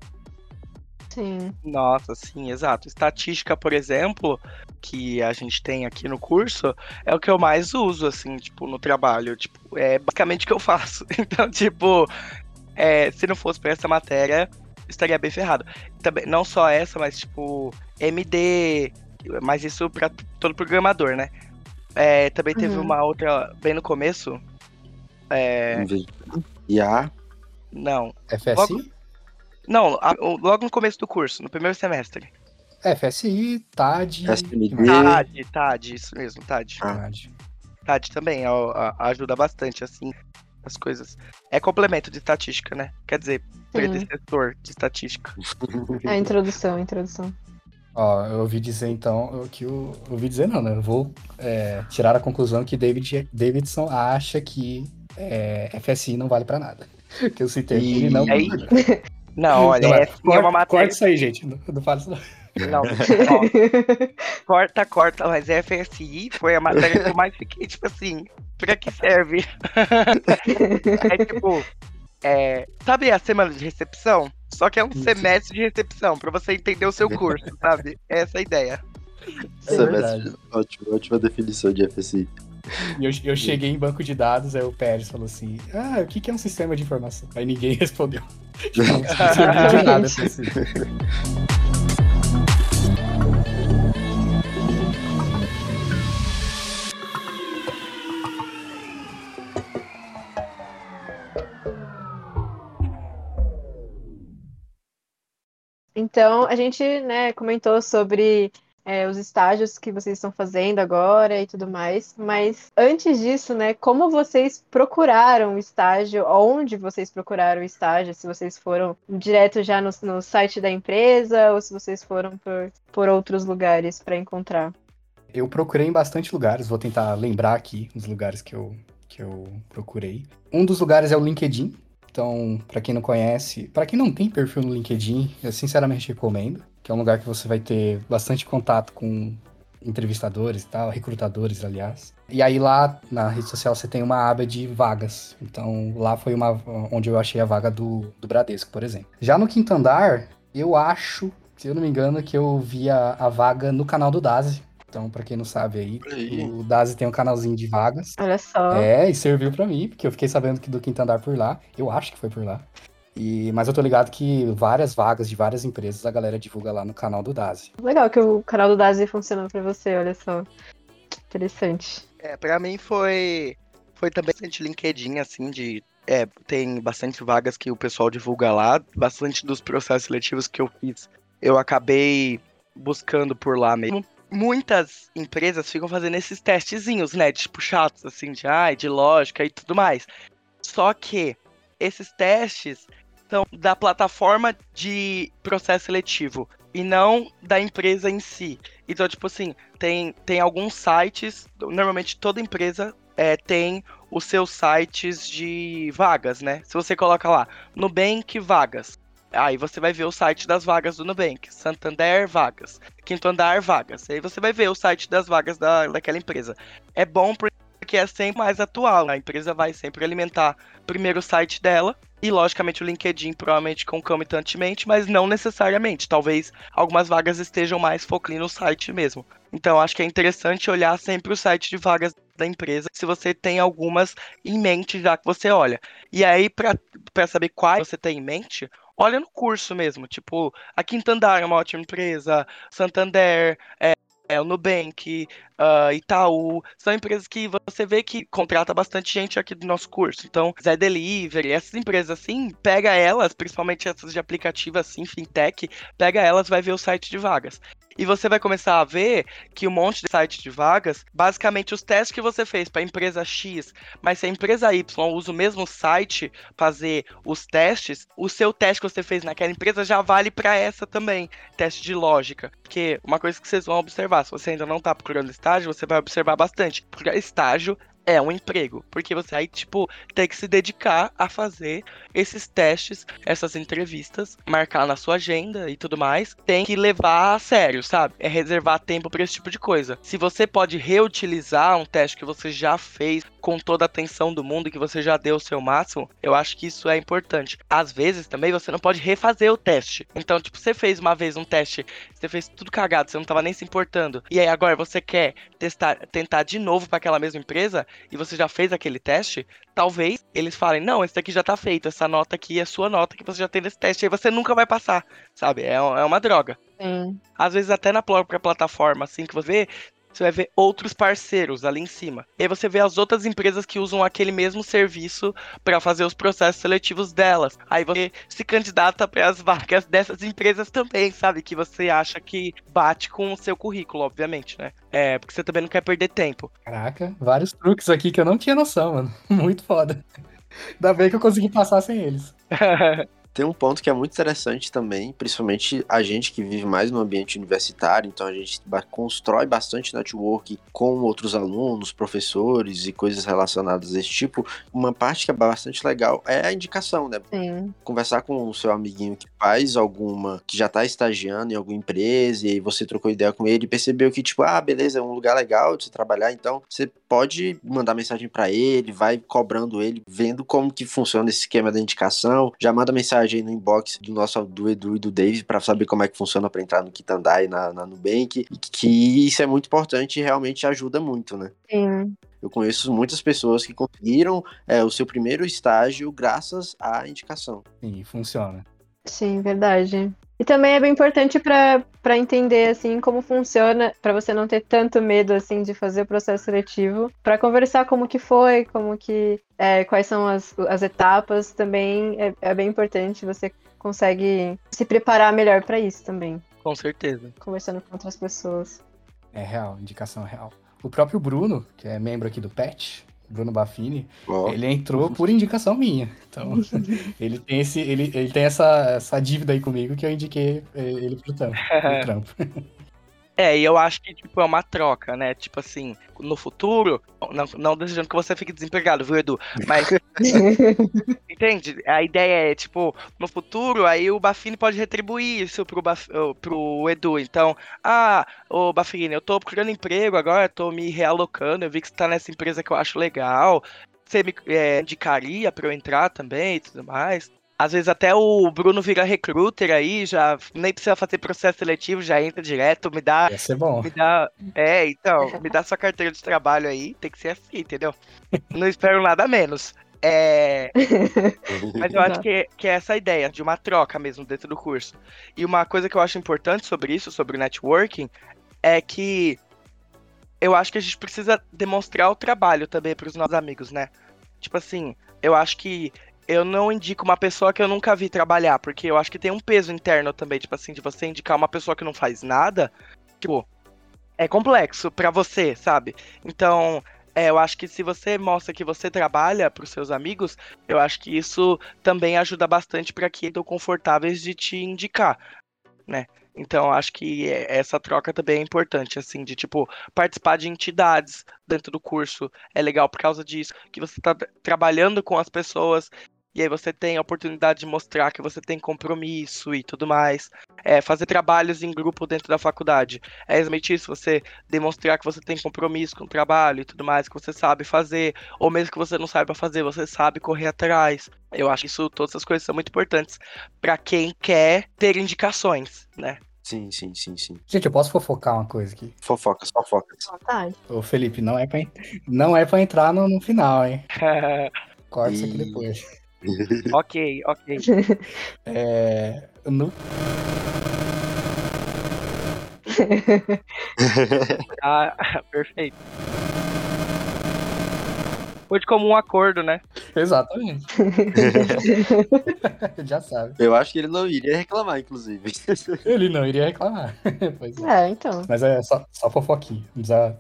Speaker 1: Sim.
Speaker 4: Nossa, sim, exato. Estatística, por exemplo, que a gente tem aqui no curso, é o que eu mais uso, assim, tipo, no trabalho. Tipo, é basicamente o que eu faço. Então, tipo, é, se não fosse por essa matéria, estaria bem ferrado. Também, não só essa, mas, tipo, MD, mas isso para todo programador, né? É, também teve
Speaker 1: Uhum.
Speaker 4: uma outra, bem no começo, é,
Speaker 2: Vamos ver. IA,
Speaker 4: Não.
Speaker 3: FSI?
Speaker 4: Logo- Não, a- o- logo no começo do curso, no primeiro semestre.
Speaker 3: É, FSI, TAD.
Speaker 2: SMD.
Speaker 3: que mais?
Speaker 4: TAD, TAD, isso mesmo, TAD.
Speaker 2: Ah.
Speaker 3: TAD.
Speaker 4: TAD também ó, a- ajuda bastante, assim, as coisas. É complemento de estatística, né? Quer dizer, predecessor de estatística.
Speaker 1: É a introdução, a introdução.
Speaker 3: Ó, eu ouvi dizer então que o. eu Ouvi dizer não, né? Eu vou é, tirar a conclusão que David Davidson acha que é, FSI não vale pra nada. Que eu citei que ele não.
Speaker 4: Aí- Não, olha,
Speaker 3: Não,
Speaker 4: é,
Speaker 3: é,
Speaker 4: é
Speaker 3: corta,
Speaker 4: uma matéria.
Speaker 3: corta isso aí, gente. Não, não fala isso não.
Speaker 4: Não, ó, corta, corta, mas FSI foi a matéria que eu mais fiquei, tipo assim, pra que serve? é tipo, é, sabe a semana de recepção? Só que é um semestre de recepção, pra você entender o seu curso, sabe? Essa é a ideia.
Speaker 3: É
Speaker 2: é ótima, ótima definição de FSI.
Speaker 3: E eu, eu cheguei em banco de dados, aí o Pérez falou assim: Ah, o que, que é um sistema de informação? Aí ninguém respondeu. Não de nada.
Speaker 1: Então, a gente, né, comentou sobre é, os estágios que vocês estão fazendo agora e tudo mais, mas antes disso, né, como vocês procuraram o estágio, onde vocês procuraram o estágio, se vocês foram direto já no, no site da empresa ou se vocês foram por, por outros lugares para encontrar?
Speaker 3: Eu procurei em bastante lugares, vou tentar lembrar aqui os lugares que eu, que eu procurei. Um dos lugares é o LinkedIn. Então, para quem não conhece, para quem não tem perfil no LinkedIn, eu sinceramente recomendo, que é um lugar que você vai ter bastante contato com entrevistadores e tal, recrutadores, aliás. E aí lá na rede social você tem uma aba de vagas. Então, lá foi uma onde eu achei a vaga do, do Bradesco, por exemplo. Já no quinto andar, eu acho, se eu não me engano, que eu vi a, a vaga no canal do Dazi. Então, pra quem não sabe aí,
Speaker 2: Aí.
Speaker 3: o Dazi tem um canalzinho de vagas.
Speaker 1: Olha só.
Speaker 3: É, e serviu pra mim, porque eu fiquei sabendo que do quinto andar por lá. Eu acho que foi por lá. E, mas eu tô ligado que várias vagas de várias empresas a galera divulga lá no canal do Dazi.
Speaker 1: Legal que o canal do Dazi funcionou para você, olha só. Interessante.
Speaker 4: É, pra mim foi foi também bastante LinkedIn, assim, de. É, tem bastante vagas que o pessoal divulga lá, bastante dos processos seletivos que eu fiz. Eu acabei buscando por lá mesmo. Muitas empresas ficam fazendo esses testezinhos, né? Tipo, chatos, assim, de, ai, de lógica e tudo mais. Só que esses testes são da plataforma de processo seletivo e não da empresa em si. Então, tipo assim, tem, tem alguns sites, normalmente toda empresa é, tem os seus sites de vagas, né? Se você coloca lá, Nubank Vagas, aí você vai ver o site das vagas do Nubank, Santander Vagas, Quinto Andar Vagas, aí você vai ver o site das vagas da, daquela empresa. É bom porque é sempre mais atual, a empresa vai sempre alimentar primeiro o site dela, e logicamente o LinkedIn provavelmente concomitantemente, mas não necessariamente. Talvez algumas vagas estejam mais focadas no site mesmo. Então acho que é interessante olhar sempre o site de vagas da empresa, se você tem algumas em mente já que você olha. E aí, para saber quais você tem em mente, olha no curso mesmo. Tipo, a Quinta Andar é uma ótima empresa, Santander, é, é o Nubank, uh, Itaú, são empresas que você vê que contrata bastante gente aqui do nosso curso. Então, Zé Delivery, essas empresas assim, pega elas, principalmente essas de aplicativo assim, fintech, pega elas, vai ver o site de vagas. E você vai começar a ver que um monte de site de vagas, basicamente os testes que você fez para a empresa X, mas se a empresa Y usa o mesmo site fazer os testes, o seu teste que você fez naquela empresa já vale para essa também, teste de lógica. Porque uma coisa que vocês vão observar, se você ainda não está procurando estágio, você vai observar bastante, porque estágio é um emprego, porque você aí, tipo, tem que se dedicar a fazer esses testes, essas entrevistas, marcar na sua agenda e tudo mais. Tem que levar a sério, sabe? É reservar tempo para esse tipo de coisa. Se você pode reutilizar um teste que você já fez com toda a atenção do mundo que você já deu o seu máximo, eu acho que isso é importante. Às vezes também você não pode refazer o teste. Então, tipo, você fez uma vez um teste, você fez tudo cagado, você não tava nem se importando. E aí agora você quer testar, tentar de novo para aquela mesma empresa, e você já fez aquele teste, talvez eles falem, não, esse daqui já tá feito, essa nota aqui é sua nota que você já tem nesse teste, aí você nunca vai passar, sabe? É, é uma droga.
Speaker 1: Sim.
Speaker 4: Às vezes até na própria plataforma, assim, que você vê, você vai ver outros parceiros ali em cima. E aí você vê as outras empresas que usam aquele mesmo serviço para fazer os processos seletivos delas. Aí você se candidata para as vagas dessas empresas também, sabe? Que você acha que bate com o seu currículo, obviamente, né? É, porque você também não quer perder tempo.
Speaker 3: Caraca, vários truques aqui que eu não tinha noção, mano. Muito foda. Ainda bem que eu consegui passar sem eles.
Speaker 2: Tem um ponto que é muito interessante também, principalmente a gente que vive mais no ambiente universitário, então a gente constrói bastante network com outros alunos, professores e coisas relacionadas desse tipo. Uma parte que é bastante legal é a indicação, né?
Speaker 1: Sim.
Speaker 2: Conversar com o seu amiguinho que faz alguma, que já tá estagiando em alguma empresa, e aí você trocou ideia com ele e percebeu que, tipo, ah, beleza, é um lugar legal de se trabalhar, então você pode mandar mensagem para ele, vai cobrando ele, vendo como que funciona esse esquema da indicação, já manda mensagem mensagem no inbox do nosso do Edu e do Dave para saber como é que funciona para entrar no Kitandai na, na Nubank, que isso é muito importante e realmente ajuda muito, né?
Speaker 1: Sim.
Speaker 2: Eu conheço muitas pessoas que conseguiram é, o seu primeiro estágio graças à indicação.
Speaker 3: Sim, funciona.
Speaker 1: Sim, verdade. E também é bem importante para entender assim como funciona, para você não ter tanto medo assim de fazer o processo seletivo, para conversar como que foi, como que é, quais são as, as etapas, também é, é bem importante. Você consegue se preparar melhor para isso também.
Speaker 4: Com certeza.
Speaker 1: Conversando com outras pessoas.
Speaker 3: É real, indicação real. O próprio Bruno, que é membro aqui do PET, Bruno Baffini,
Speaker 2: Ó,
Speaker 3: ele entrou por indicação minha. Então, ele tem, esse, ele, ele tem essa, essa dívida aí comigo que eu indiquei eh, ele pro trampo. Pro trampo.
Speaker 4: É, e eu acho que, tipo, é uma troca, né? Tipo assim, no futuro, não, não desejando que você fique desempregado, viu, Edu? Mas, entende? A ideia é, tipo, no futuro, aí o Bafini pode retribuir isso pro, Baf, pro Edu. Então, ah, ô Bafini, eu tô procurando emprego agora, tô me realocando, eu vi que você tá nessa empresa que eu acho legal. Você me é, indicaria pra eu entrar também e tudo mais? Às vezes até o Bruno vira recruiter aí, já nem precisa fazer processo seletivo, já entra direto, me dá.
Speaker 3: Ia ser bom.
Speaker 4: Me dá. É, então, me dá sua carteira de trabalho aí, tem que ser assim, entendeu? Não espero nada menos. É. Mas eu acho que, que é essa a ideia, de uma troca mesmo dentro do curso. E uma coisa que eu acho importante sobre isso, sobre networking, é que eu acho que a gente precisa demonstrar o trabalho também para os nossos amigos, né? Tipo assim, eu acho que eu não indico uma pessoa que eu nunca vi trabalhar, porque eu acho que tem um peso interno também, tipo assim, de você indicar uma pessoa que não faz nada, tipo, é complexo para você, sabe? Então, é, eu acho que se você mostra que você trabalha para os seus amigos, eu acho que isso também ajuda bastante para que estão confortáveis de te indicar, né? Então, acho que essa troca também é importante, assim, de tipo, participar de entidades dentro do curso é legal por causa disso, que você está trabalhando com as pessoas e aí você tem a oportunidade de mostrar que você tem compromisso e tudo mais. É, fazer trabalhos em grupo dentro da faculdade. É exatamente isso, você demonstrar que você tem compromisso com o trabalho e tudo mais, que você sabe fazer, ou mesmo que você não saiba fazer, você sabe correr atrás. Eu acho que isso, todas essas coisas são muito importantes para quem quer ter indicações, né?
Speaker 2: Sim, sim, sim, sim.
Speaker 3: Gente, eu posso fofocar uma coisa aqui.
Speaker 2: Fofocas, fofocas.
Speaker 1: Vontade.
Speaker 3: Ô, Felipe, não é pra, não é pra entrar no, no final, hein? Corta isso aqui depois.
Speaker 4: ok, ok.
Speaker 3: É, no,
Speaker 4: Ah, perfeito. Foi de comum acordo, né?
Speaker 3: exatamente. Já sabe.
Speaker 2: Eu acho que ele não iria reclamar, inclusive.
Speaker 3: Ele não iria reclamar. Pois é.
Speaker 1: É, então.
Speaker 3: Mas é só, só fofoquinha. Não precisa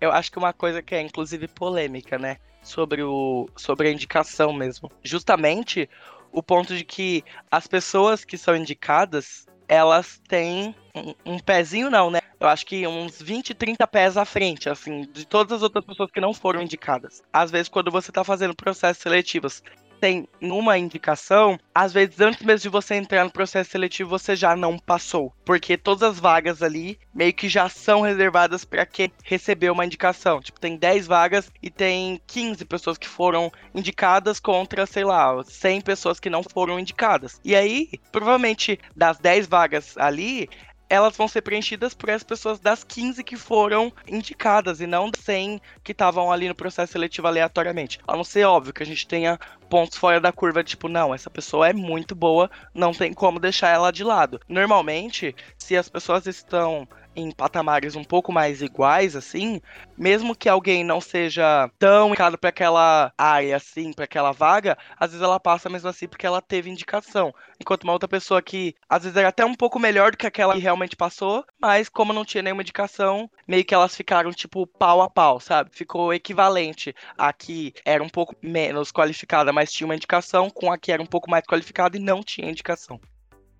Speaker 4: Eu acho que uma coisa que é inclusive polêmica, né? Sobre, o, sobre a indicação mesmo. Justamente o ponto de que as pessoas que são indicadas, elas têm um, um pezinho, não, né? Eu acho que uns 20, 30 pés à frente, assim, de todas as outras pessoas que não foram indicadas. Às vezes, quando você tá fazendo processos seletivos, tem uma indicação, às vezes antes mesmo de você entrar no processo seletivo, você já não passou. Porque todas as vagas ali meio que já são reservadas para quem recebeu uma indicação. Tipo, tem 10 vagas e tem 15 pessoas que foram indicadas contra, sei lá, 100 pessoas que não foram indicadas. E aí, provavelmente das 10 vagas ali, elas vão ser preenchidas por as pessoas das 15 que foram indicadas e não das 100 que estavam ali no processo seletivo aleatoriamente. A não ser óbvio que a gente tenha pontos fora da curva, tipo, não, essa pessoa é muito boa, não tem como deixar ela de lado. Normalmente, se as pessoas estão em patamares um pouco mais iguais, assim, mesmo que alguém não seja tão indicado para aquela área, assim, para aquela vaga, às vezes ela passa mesmo assim porque ela teve indicação. Enquanto uma outra pessoa que às vezes era até um pouco melhor do que aquela que realmente passou, mas como não tinha nenhuma indicação, meio que elas ficaram tipo pau a pau, sabe? Ficou equivalente a que era um pouco menos qualificada, mas tinha uma indicação, com a que era um pouco mais qualificada e não tinha indicação.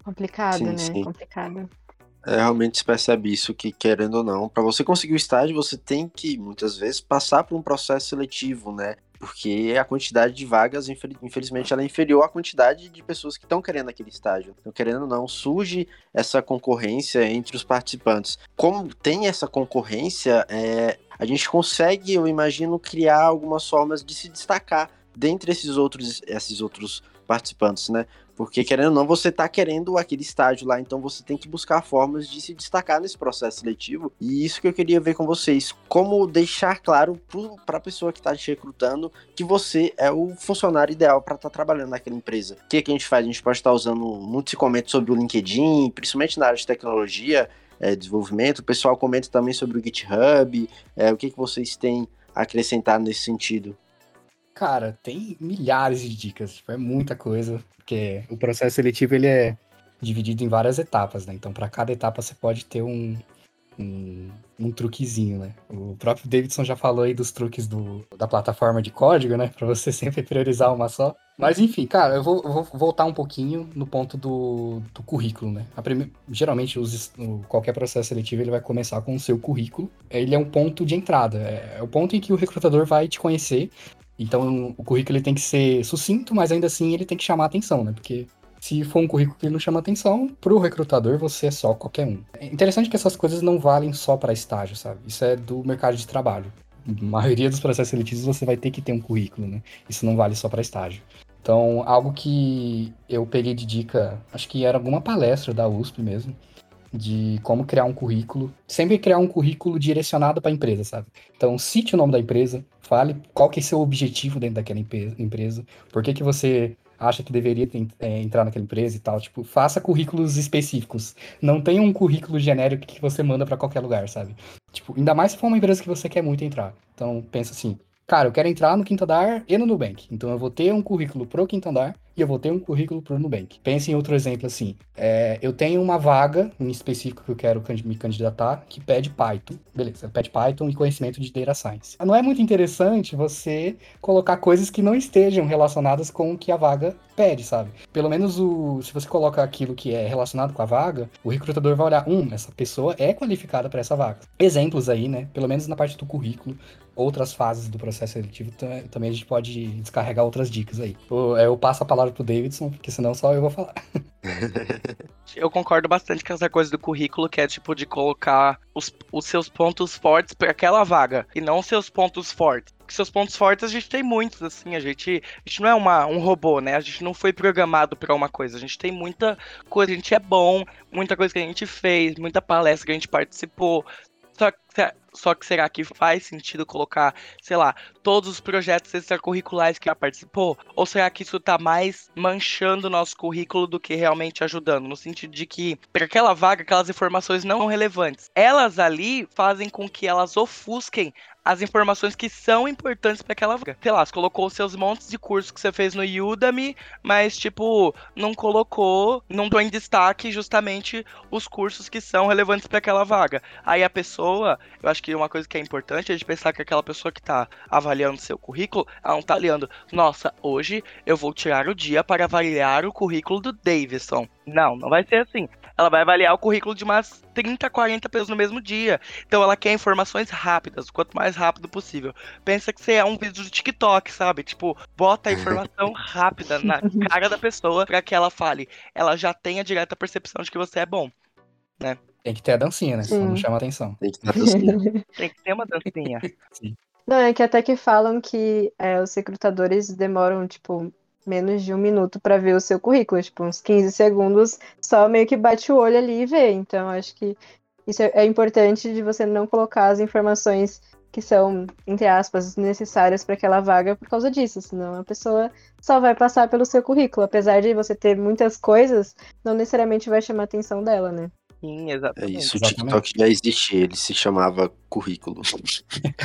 Speaker 1: Complicado,
Speaker 2: Sim,
Speaker 1: né?
Speaker 2: sim.
Speaker 1: Complicado.
Speaker 2: É, realmente se percebe isso, que querendo ou não, para você conseguir o estágio, você tem que, muitas vezes, passar por um processo seletivo, né? Porque a quantidade de vagas, infel- infelizmente, ela é inferior à quantidade de pessoas que estão querendo aquele estágio. Então, querendo ou não, surge essa concorrência entre os participantes. Como tem essa concorrência, é, a gente consegue, eu imagino, criar algumas formas de se destacar dentre esses outros, esses outros participantes, né? Porque, querendo ou não, você tá querendo aquele estágio lá, então você tem que buscar formas de se destacar nesse processo seletivo. E isso que eu queria ver com vocês. Como deixar claro para a pessoa que está te recrutando que você é o funcionário ideal para estar trabalhando naquela empresa. O que, que a gente faz? A gente pode estar usando muito se comenta sobre o LinkedIn, principalmente na área de tecnologia, é, desenvolvimento. O pessoal comenta também sobre o GitHub. É, o que, que vocês têm a acrescentar nesse sentido?
Speaker 3: Cara, tem milhares de dicas, tipo, é muita coisa, porque o processo seletivo ele é dividido em várias etapas, né? Então, para cada etapa você pode ter um, um, um truquezinho, né? O próprio Davidson já falou aí dos truques do, da plataforma de código, né? Para você sempre priorizar uma só. Mas enfim, cara, eu vou, vou voltar um pouquinho no ponto do, do currículo, né? Prime... Geralmente, os, qualquer processo seletivo ele vai começar com o seu currículo. Ele é um ponto de entrada, é, é o ponto em que o recrutador vai te conhecer então, o currículo ele tem que ser sucinto, mas ainda assim ele tem que chamar atenção, né? Porque se for um currículo que não chama atenção, pro recrutador você é só qualquer um. É interessante que essas coisas não valem só para estágio, sabe? Isso é do mercado de trabalho. A maioria dos processos seletivos você vai ter que ter um currículo, né? Isso não vale só para estágio. Então, algo que eu peguei de dica, acho que era alguma palestra da USP mesmo, de como criar um currículo. Sempre criar um currículo direcionado para a empresa, sabe? Então, cite o nome da empresa, fale qual que é seu objetivo dentro daquela empresa, por que, que você acha que deveria é, entrar naquela empresa e tal. Tipo, faça currículos específicos. Não tenha um currículo genérico que você manda para qualquer lugar, sabe? Tipo, ainda mais se for uma empresa que você quer muito entrar. Então, pensa assim, cara, eu quero entrar no Quinto Andar e no Nubank. Então eu vou ter um currículo pro Quinto Andar e eu vou ter um currículo pro Nubank. Pense em outro exemplo assim. É, eu tenho uma vaga em específico que eu quero me candidatar que pede Python. Beleza, pede Python e conhecimento de Data Science. Não é muito interessante você colocar coisas que não estejam relacionadas com o que a vaga pede, sabe? Pelo menos o, se você coloca aquilo que é relacionado com a vaga, o recrutador vai olhar, hum, essa pessoa é qualificada para essa vaga. Exemplos aí, né? Pelo menos na parte do currículo, outras fases do processo seletivo, também a gente pode descarregar outras dicas aí. Eu, eu passo a palavra pro Davidson, porque senão só eu vou falar.
Speaker 4: Eu concordo bastante com essa coisa do currículo, que é tipo de colocar os, os seus pontos fortes para aquela vaga, e não os seus pontos fortes. Seus pontos fortes a gente tem muitos, assim, a gente, a gente não é uma, um robô, né? A gente não foi programado para uma coisa, a gente tem muita coisa, a gente é bom, muita coisa que a gente fez, muita palestra que a gente participou. Só que será que faz sentido colocar, sei lá, todos os projetos extracurriculares que já participou? Ou será que isso tá mais manchando o nosso currículo do que realmente ajudando? No sentido de que, para aquela vaga, aquelas informações não relevantes. Elas ali fazem com que elas ofusquem as informações que são importantes para aquela vaga. Sei lá, você colocou seus montes de cursos que você fez no Udemy, mas, tipo, não colocou, não deu em destaque justamente os cursos que são relevantes para aquela vaga. Aí a pessoa, eu acho que uma coisa que é importante é de pensar que aquela pessoa que está avaliando seu currículo, ela não está olhando, nossa, hoje eu vou tirar o dia para avaliar o currículo do Davidson. Não, não vai ser assim. Ela vai avaliar o currículo de umas 30, 40 pessoas no mesmo dia. Então ela quer informações rápidas, quanto mais rápido possível. Pensa que você é um vídeo do TikTok, sabe? Tipo, bota a informação rápida na cara da pessoa para que ela fale. Ela já tenha direta percepção de que você é bom, né?
Speaker 3: Tem que ter a dancinha, né? Senão não chama atenção.
Speaker 2: Tem que ter a dancinha.
Speaker 4: Tem que ter uma dancinha.
Speaker 3: Sim.
Speaker 1: Não, é que até que falam que é, os recrutadores demoram, tipo, menos de um minuto para ver o seu currículo, tipo, uns 15 segundos, só meio que bate o olho ali e vê. Então, acho que isso é, é importante de você não colocar as informações que são, entre aspas, necessárias para aquela vaga por causa disso, senão a pessoa só vai passar pelo seu currículo. Apesar de você ter muitas coisas, não necessariamente vai chamar a atenção dela, né?
Speaker 4: Sim,
Speaker 2: É
Speaker 4: exatamente.
Speaker 2: isso, o. TikTok já existe, ele se chamava currículo.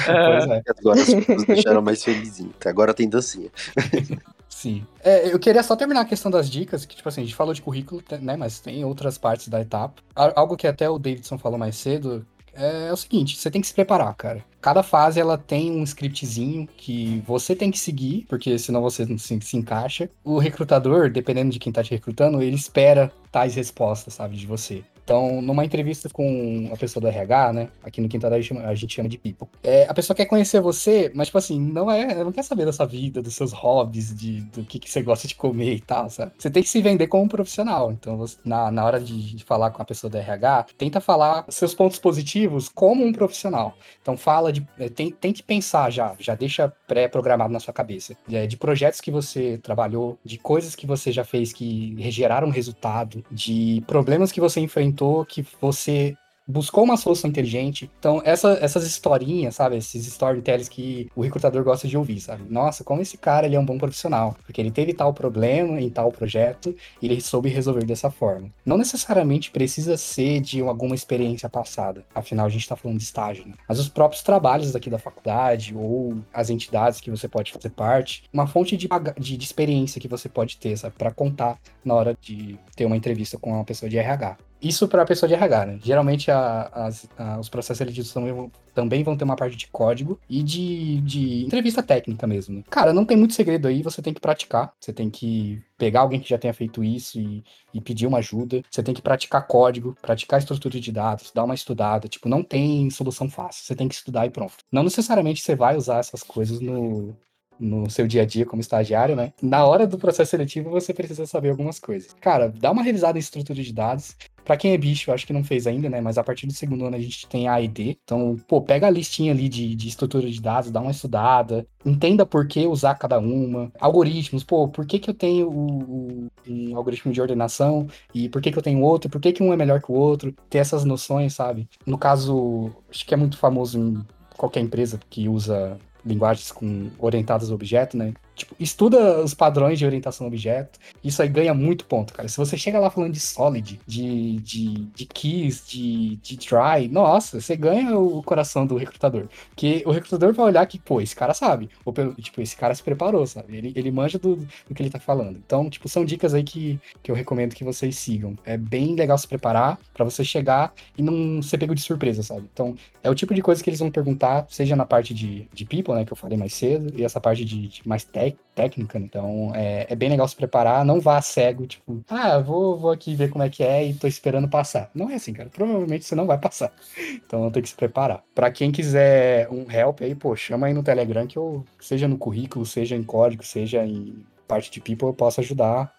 Speaker 4: É,
Speaker 3: Pois é.
Speaker 2: Agora as pessoas deixaram mais felizinho. Agora tem dancinha.
Speaker 3: Sim. É, eu queria só terminar a questão das dicas, que, tipo assim, a gente falou de currículo, né? Mas tem outras partes da etapa. Algo que até o Davidson falou mais cedo é, o seguinte: você tem que se preparar, cara. Cada fase ela tem um scriptzinho que você tem que seguir, porque senão você não se, se encaixa. O recrutador, dependendo de quem tá te recrutando, ele espera tais respostas, sabe, de você. Então, numa entrevista com a pessoa do RH, né? Aqui no Quintal a gente a gente chama de people. É, a pessoa quer conhecer você, mas, tipo assim, não é. Ela não quer saber da sua vida, dos seus hobbies, de, do que, que você gosta de comer e tal, sabe? Você tem que se vender como um profissional. Então, você- na, na hora de, falar com a pessoa do RH, tenta falar seus pontos positivos como um profissional. Então, fala de. é, tem- tente pensar já, já deixa pré-programado na sua cabeça. é, de projetos que você trabalhou, de coisas que você já fez que geraram resultado, de problemas que você enfrentou que você buscou uma solução inteligente. Então, essa- essas historinhas, sabe? Esses storytellers que o recrutador gosta de ouvir, sabe? Nossa, como esse cara ele é um bom profissional. Porque ele teve tal problema em tal projeto e ele soube resolver dessa forma. Não necessariamente precisa ser de alguma experiência passada. Afinal, a gente está falando de estágio, né? Mas os próprios trabalhos daqui da faculdade ou as entidades que você pode fazer parte, uma fonte de, de, de experiência que você pode ter, sabe? Para contar na hora de ter uma entrevista com uma pessoa de RH. Isso para a pessoa de RH, né? Geralmente a- a- os processos seletivos também vão, também vão ter uma parte de código e de, de entrevista técnica mesmo. né? Cara, não tem muito segredo aí, você tem que praticar, você tem que pegar alguém que já tenha feito isso e, e pedir uma ajuda, você tem que praticar código, praticar estrutura de dados, dar uma estudada, tipo, não tem solução fácil, você tem que estudar e pronto. Não necessariamente você vai usar essas coisas no, no seu dia a dia como estagiário, né? Na hora do processo seletivo, você precisa saber algumas coisas. Cara, dá uma revisada em estrutura de dados. Pra quem é bicho, acho que não fez ainda, né? Mas a partir do segundo ano a gente tem A e D. Então, pô, pega a listinha ali de, de estrutura de dados, dá uma estudada, entenda por que usar cada uma. Algoritmos, pô, por que, que eu tenho o, o- um algoritmo de ordenação e por que, que eu tenho outro? Por que, que um é melhor que o outro? Ter essas noções, sabe? No caso, acho que é muito famoso em qualquer empresa que usa linguagens com orientadas a objeto, né? Tipo, estuda os padrões de orientação a objeto. Isso aí ganha muito ponto, cara. Se você chega lá falando de solid, de, de, de keys, de, de try, nossa, você ganha o coração do recrutador. Porque o recrutador vai olhar que, pô, esse cara sabe. Ou, tipo, esse cara se preparou, sabe? Ele, ele manja do, do que ele tá falando. Então, tipo, são dicas aí que, que eu recomendo que vocês sigam. É bem legal se preparar pra você chegar e não ser pego de surpresa, sabe? Então, é o tipo de coisa que eles vão perguntar, seja na parte de, de people, né, que eu falei mais cedo, e essa parte de, de mais tec- técnica, né? Então, é, é bem legal se preparar, não vá cego, tipo, ah, vou, vou aqui ver como é que é e tô esperando passar. Não é assim, cara, provavelmente você não vai passar. Então, tem que se preparar. Pra quem quiser um help aí, pô, chama aí no Telegram que eu, seja no currículo, seja em código, seja em parte de people, eu posso ajudar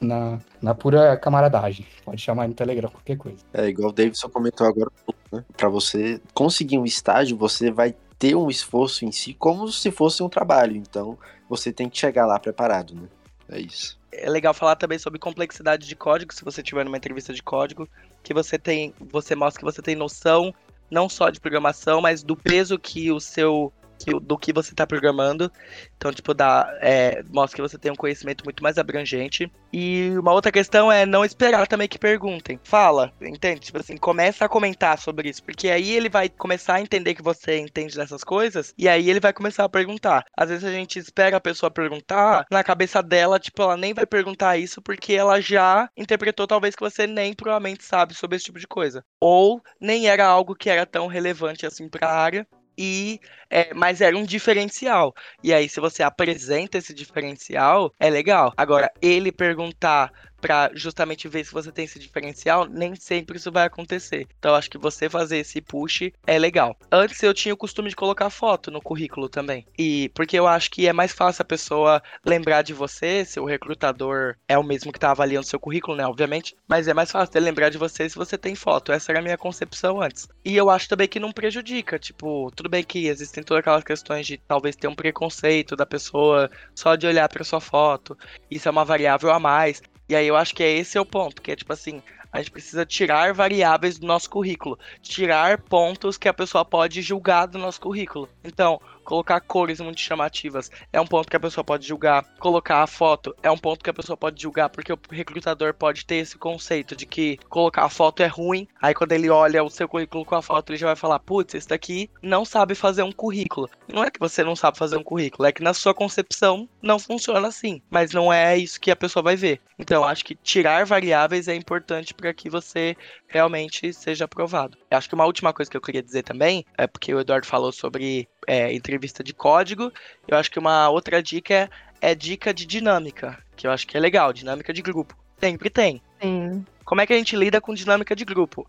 Speaker 3: na, na pura camaradagem. Pode chamar no Telegram qualquer coisa.
Speaker 2: É igual o Davidson comentou agora, né? Pra você conseguir um estágio, você vai ter um esforço em si como se fosse um trabalho. Então, você tem que chegar lá preparado, né? É isso.
Speaker 4: É legal falar também sobre complexidade de código, se você tiver numa entrevista de código, que você tem, você mostra que você tem noção não só de programação, mas do peso que o seu que, do que você está programando. Então, tipo, dá, é, mostra que você tem um conhecimento muito mais abrangente. E uma outra questão é não esperar também que perguntem. Fala, entende? Tipo assim, começa a comentar sobre isso, porque aí ele vai começar a entender que você entende dessas coisas, e aí ele vai começar a perguntar. Às vezes a gente espera a pessoa perguntar, na cabeça dela, tipo, ela nem vai perguntar isso porque ela já interpretou talvez que você nem provavelmente sabe sobre esse tipo de coisa. Ou nem era algo que era tão relevante assim para a área. E, é, mas era um diferencial. E aí, se você apresenta esse diferencial, é legal. Agora, ele perguntar pra justamente ver se você tem esse diferencial, nem sempre isso vai acontecer. Então, acho que você fazer esse push é legal. Antes eu tinha o costume de colocar foto no currículo também. E porque eu acho que é mais fácil a pessoa lembrar de você, se o recrutador é o mesmo que tá avaliando seu currículo, né? Obviamente. Mas é mais fácil ele lembrar de você se você tem foto. Essa era a minha concepção antes. E eu acho também que não prejudica. Tipo, tudo bem que existem todas aquelas questões de talvez ter um preconceito da pessoa só de olhar pra sua foto. Isso é uma variável a mais. E aí eu acho que é esse é o ponto, que é tipo assim, a gente precisa tirar variáveis do nosso currículo, tirar pontos que a pessoa pode julgar do nosso currículo. Então, colocar cores muito chamativas é um ponto que a pessoa pode julgar. Colocar a foto é um ponto que a pessoa pode julgar, porque o recrutador pode ter esse conceito de que colocar a foto é ruim. Aí quando ele olha o seu currículo com a foto, ele já vai falar: putz, esse daqui não sabe fazer um currículo. Não é que você não sabe fazer um currículo, é que na sua concepção não funciona assim. Mas não é isso que a pessoa vai ver. Então, acho que tirar variáveis é importante para que você realmente seja aprovado. Eu acho que uma última coisa que eu queria dizer também, é porque o Eduardo falou sobre é, entrevista de código, eu acho que uma outra dica é, é dica de dinâmica, que eu acho que é legal, dinâmica de grupo. Sempre tem.
Speaker 1: Sim.
Speaker 4: Como é que a gente lida com dinâmica de grupo?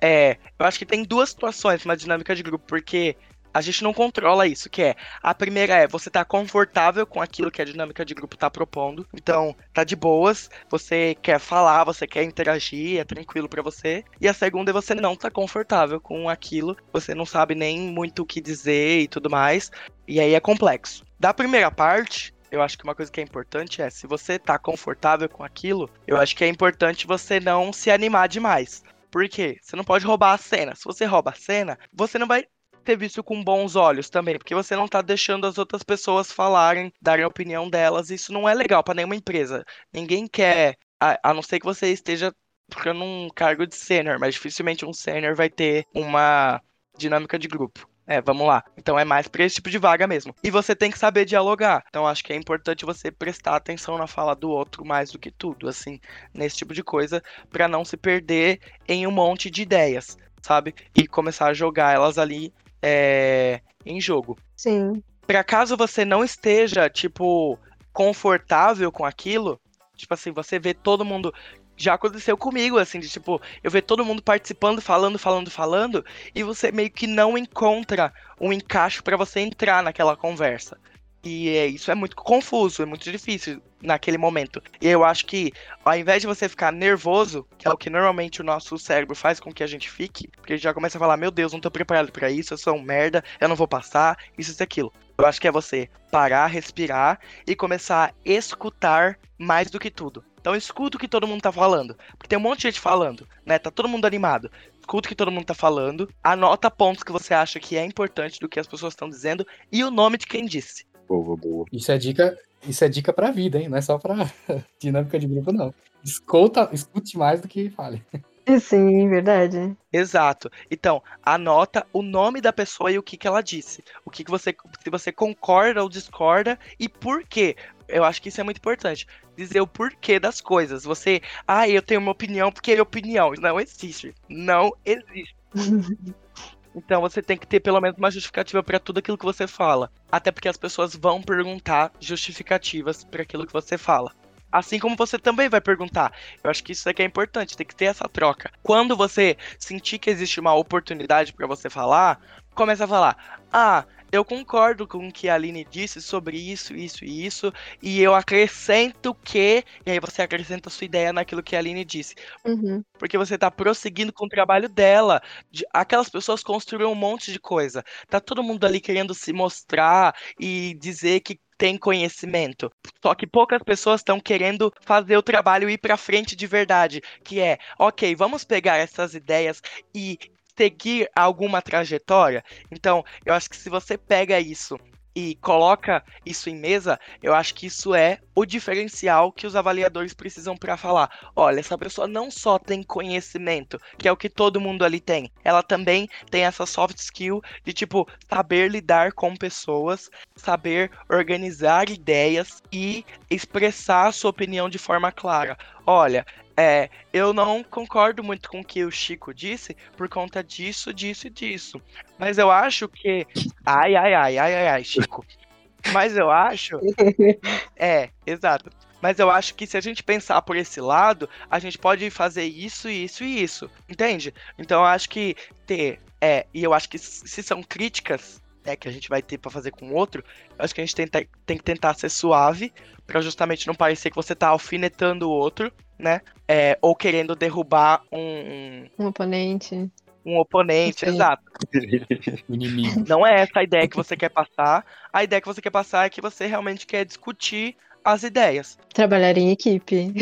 Speaker 4: É, eu acho que tem duas situações na dinâmica de grupo, porque a gente não controla isso, que é a primeira é você tá confortável com aquilo que a dinâmica de grupo tá propondo. Então, tá de boas, você quer falar, você quer interagir, é tranquilo para você. E a segunda é você não tá confortável com aquilo, você não sabe nem muito o que dizer e tudo mais. E aí é complexo. Da primeira parte, eu acho que uma coisa que é importante é, se você tá confortável com aquilo, eu acho que é importante você não se animar demais. Por quê? Você não pode roubar a cena. Se você rouba a cena, você não vai ter visto com bons olhos também, porque você não tá deixando as outras pessoas falarem, darem a opinião delas. Isso não é legal para nenhuma empresa. Ninguém quer, a, a não ser que você esteja ficando um cargo de sênior, mas dificilmente um sênior vai ter uma dinâmica de grupo. É, vamos lá. Então é mais para esse tipo de vaga mesmo. E você tem que saber dialogar. Então acho que é importante você prestar atenção na fala do outro mais do que tudo, assim, nesse tipo de coisa, para não se perder em um monte de ideias, sabe? E começar a jogar elas ali é, em jogo.
Speaker 1: Sim.
Speaker 4: Para caso você não esteja, tipo, confortável com aquilo, tipo assim, você vê todo mundo. Já aconteceu comigo, assim, de tipo, eu ver todo mundo participando, falando, falando, falando, e você meio que não encontra um encaixe para você entrar naquela conversa. E é, isso é muito confuso, é muito difícil naquele momento. E eu acho que, ao invés de você ficar nervoso, que é o que normalmente o nosso cérebro faz com que a gente fique, porque a gente já começa a falar: meu Deus, não tô preparado para isso, eu sou um merda, eu não vou passar, isso e aquilo. Eu acho que é você parar, respirar e começar a escutar mais do que tudo. Então escuta o que todo mundo tá falando. Porque tem um monte de gente falando, né? Tá todo mundo animado. Escuta o que todo mundo tá falando. Anota pontos que você acha que é importante do que as pessoas estão dizendo e o nome de quem disse.
Speaker 2: Boa, boa.
Speaker 3: Isso é dica, isso é dica pra vida, hein? Não é só pra dinâmica de grupo, não. Escuta, escute mais do que fale.
Speaker 1: Sim, verdade.
Speaker 4: Exato. Então, anota o nome da pessoa e o que, que ela disse. O que, que você. Se você concorda ou discorda e por quê. Eu acho que isso é muito importante. Dizer o porquê das coisas. Você. Ah, eu tenho uma opinião porque é opinião. Não existe. Não existe. Então você tem que ter pelo menos uma justificativa para tudo aquilo que você fala. Até porque as pessoas vão perguntar justificativas para aquilo que você fala. Assim como você também vai perguntar. Eu acho que isso aqui é importante, tem que ter essa troca. Quando você sentir que existe uma oportunidade para você falar, começa a falar: "Ah, eu concordo com o que a Aline disse sobre isso, isso e isso, e eu acrescento que. E aí você acrescenta a sua ideia naquilo que a Aline disse.
Speaker 1: Uhum.
Speaker 4: Porque você tá prosseguindo com o trabalho dela. De, aquelas pessoas construíram um monte de coisa. Tá todo mundo ali querendo se mostrar e dizer que tem conhecimento. Só que poucas pessoas estão querendo fazer o trabalho ir para frente de verdade, que é, OK, vamos pegar essas ideias e seguir alguma trajetória. Então, eu acho que se você pega isso e coloca isso em mesa, eu acho que isso é o diferencial que os avaliadores precisam para falar. Olha, essa pessoa não só tem conhecimento, que é o que todo mundo ali tem, ela também tem essa soft skill de tipo saber lidar com pessoas, saber organizar ideias e expressar a sua opinião de forma clara. Olha, é, eu não concordo muito com o que o Chico disse por conta disso, disso e disso. Mas eu acho que. Ai, ai, ai, ai, ai, ai, Chico. Mas eu acho. É, exato. Mas eu acho que se a gente pensar por esse lado, a gente pode fazer isso, isso e isso. Entende? Então eu acho que ter. É, e eu acho que se são críticas né, que a gente vai ter para fazer com o outro, eu acho que a gente tenta, tem que tentar ser suave, para justamente não parecer que você tá alfinetando o outro, né? É, ou querendo derrubar um,
Speaker 1: Um oponente.
Speaker 4: um oponente,
Speaker 1: Sim.
Speaker 4: exato.
Speaker 3: Inimigo.
Speaker 4: Não é essa a ideia que você quer passar. A ideia que você quer passar é que você realmente quer discutir as ideias,
Speaker 1: Trabalhar em equipe.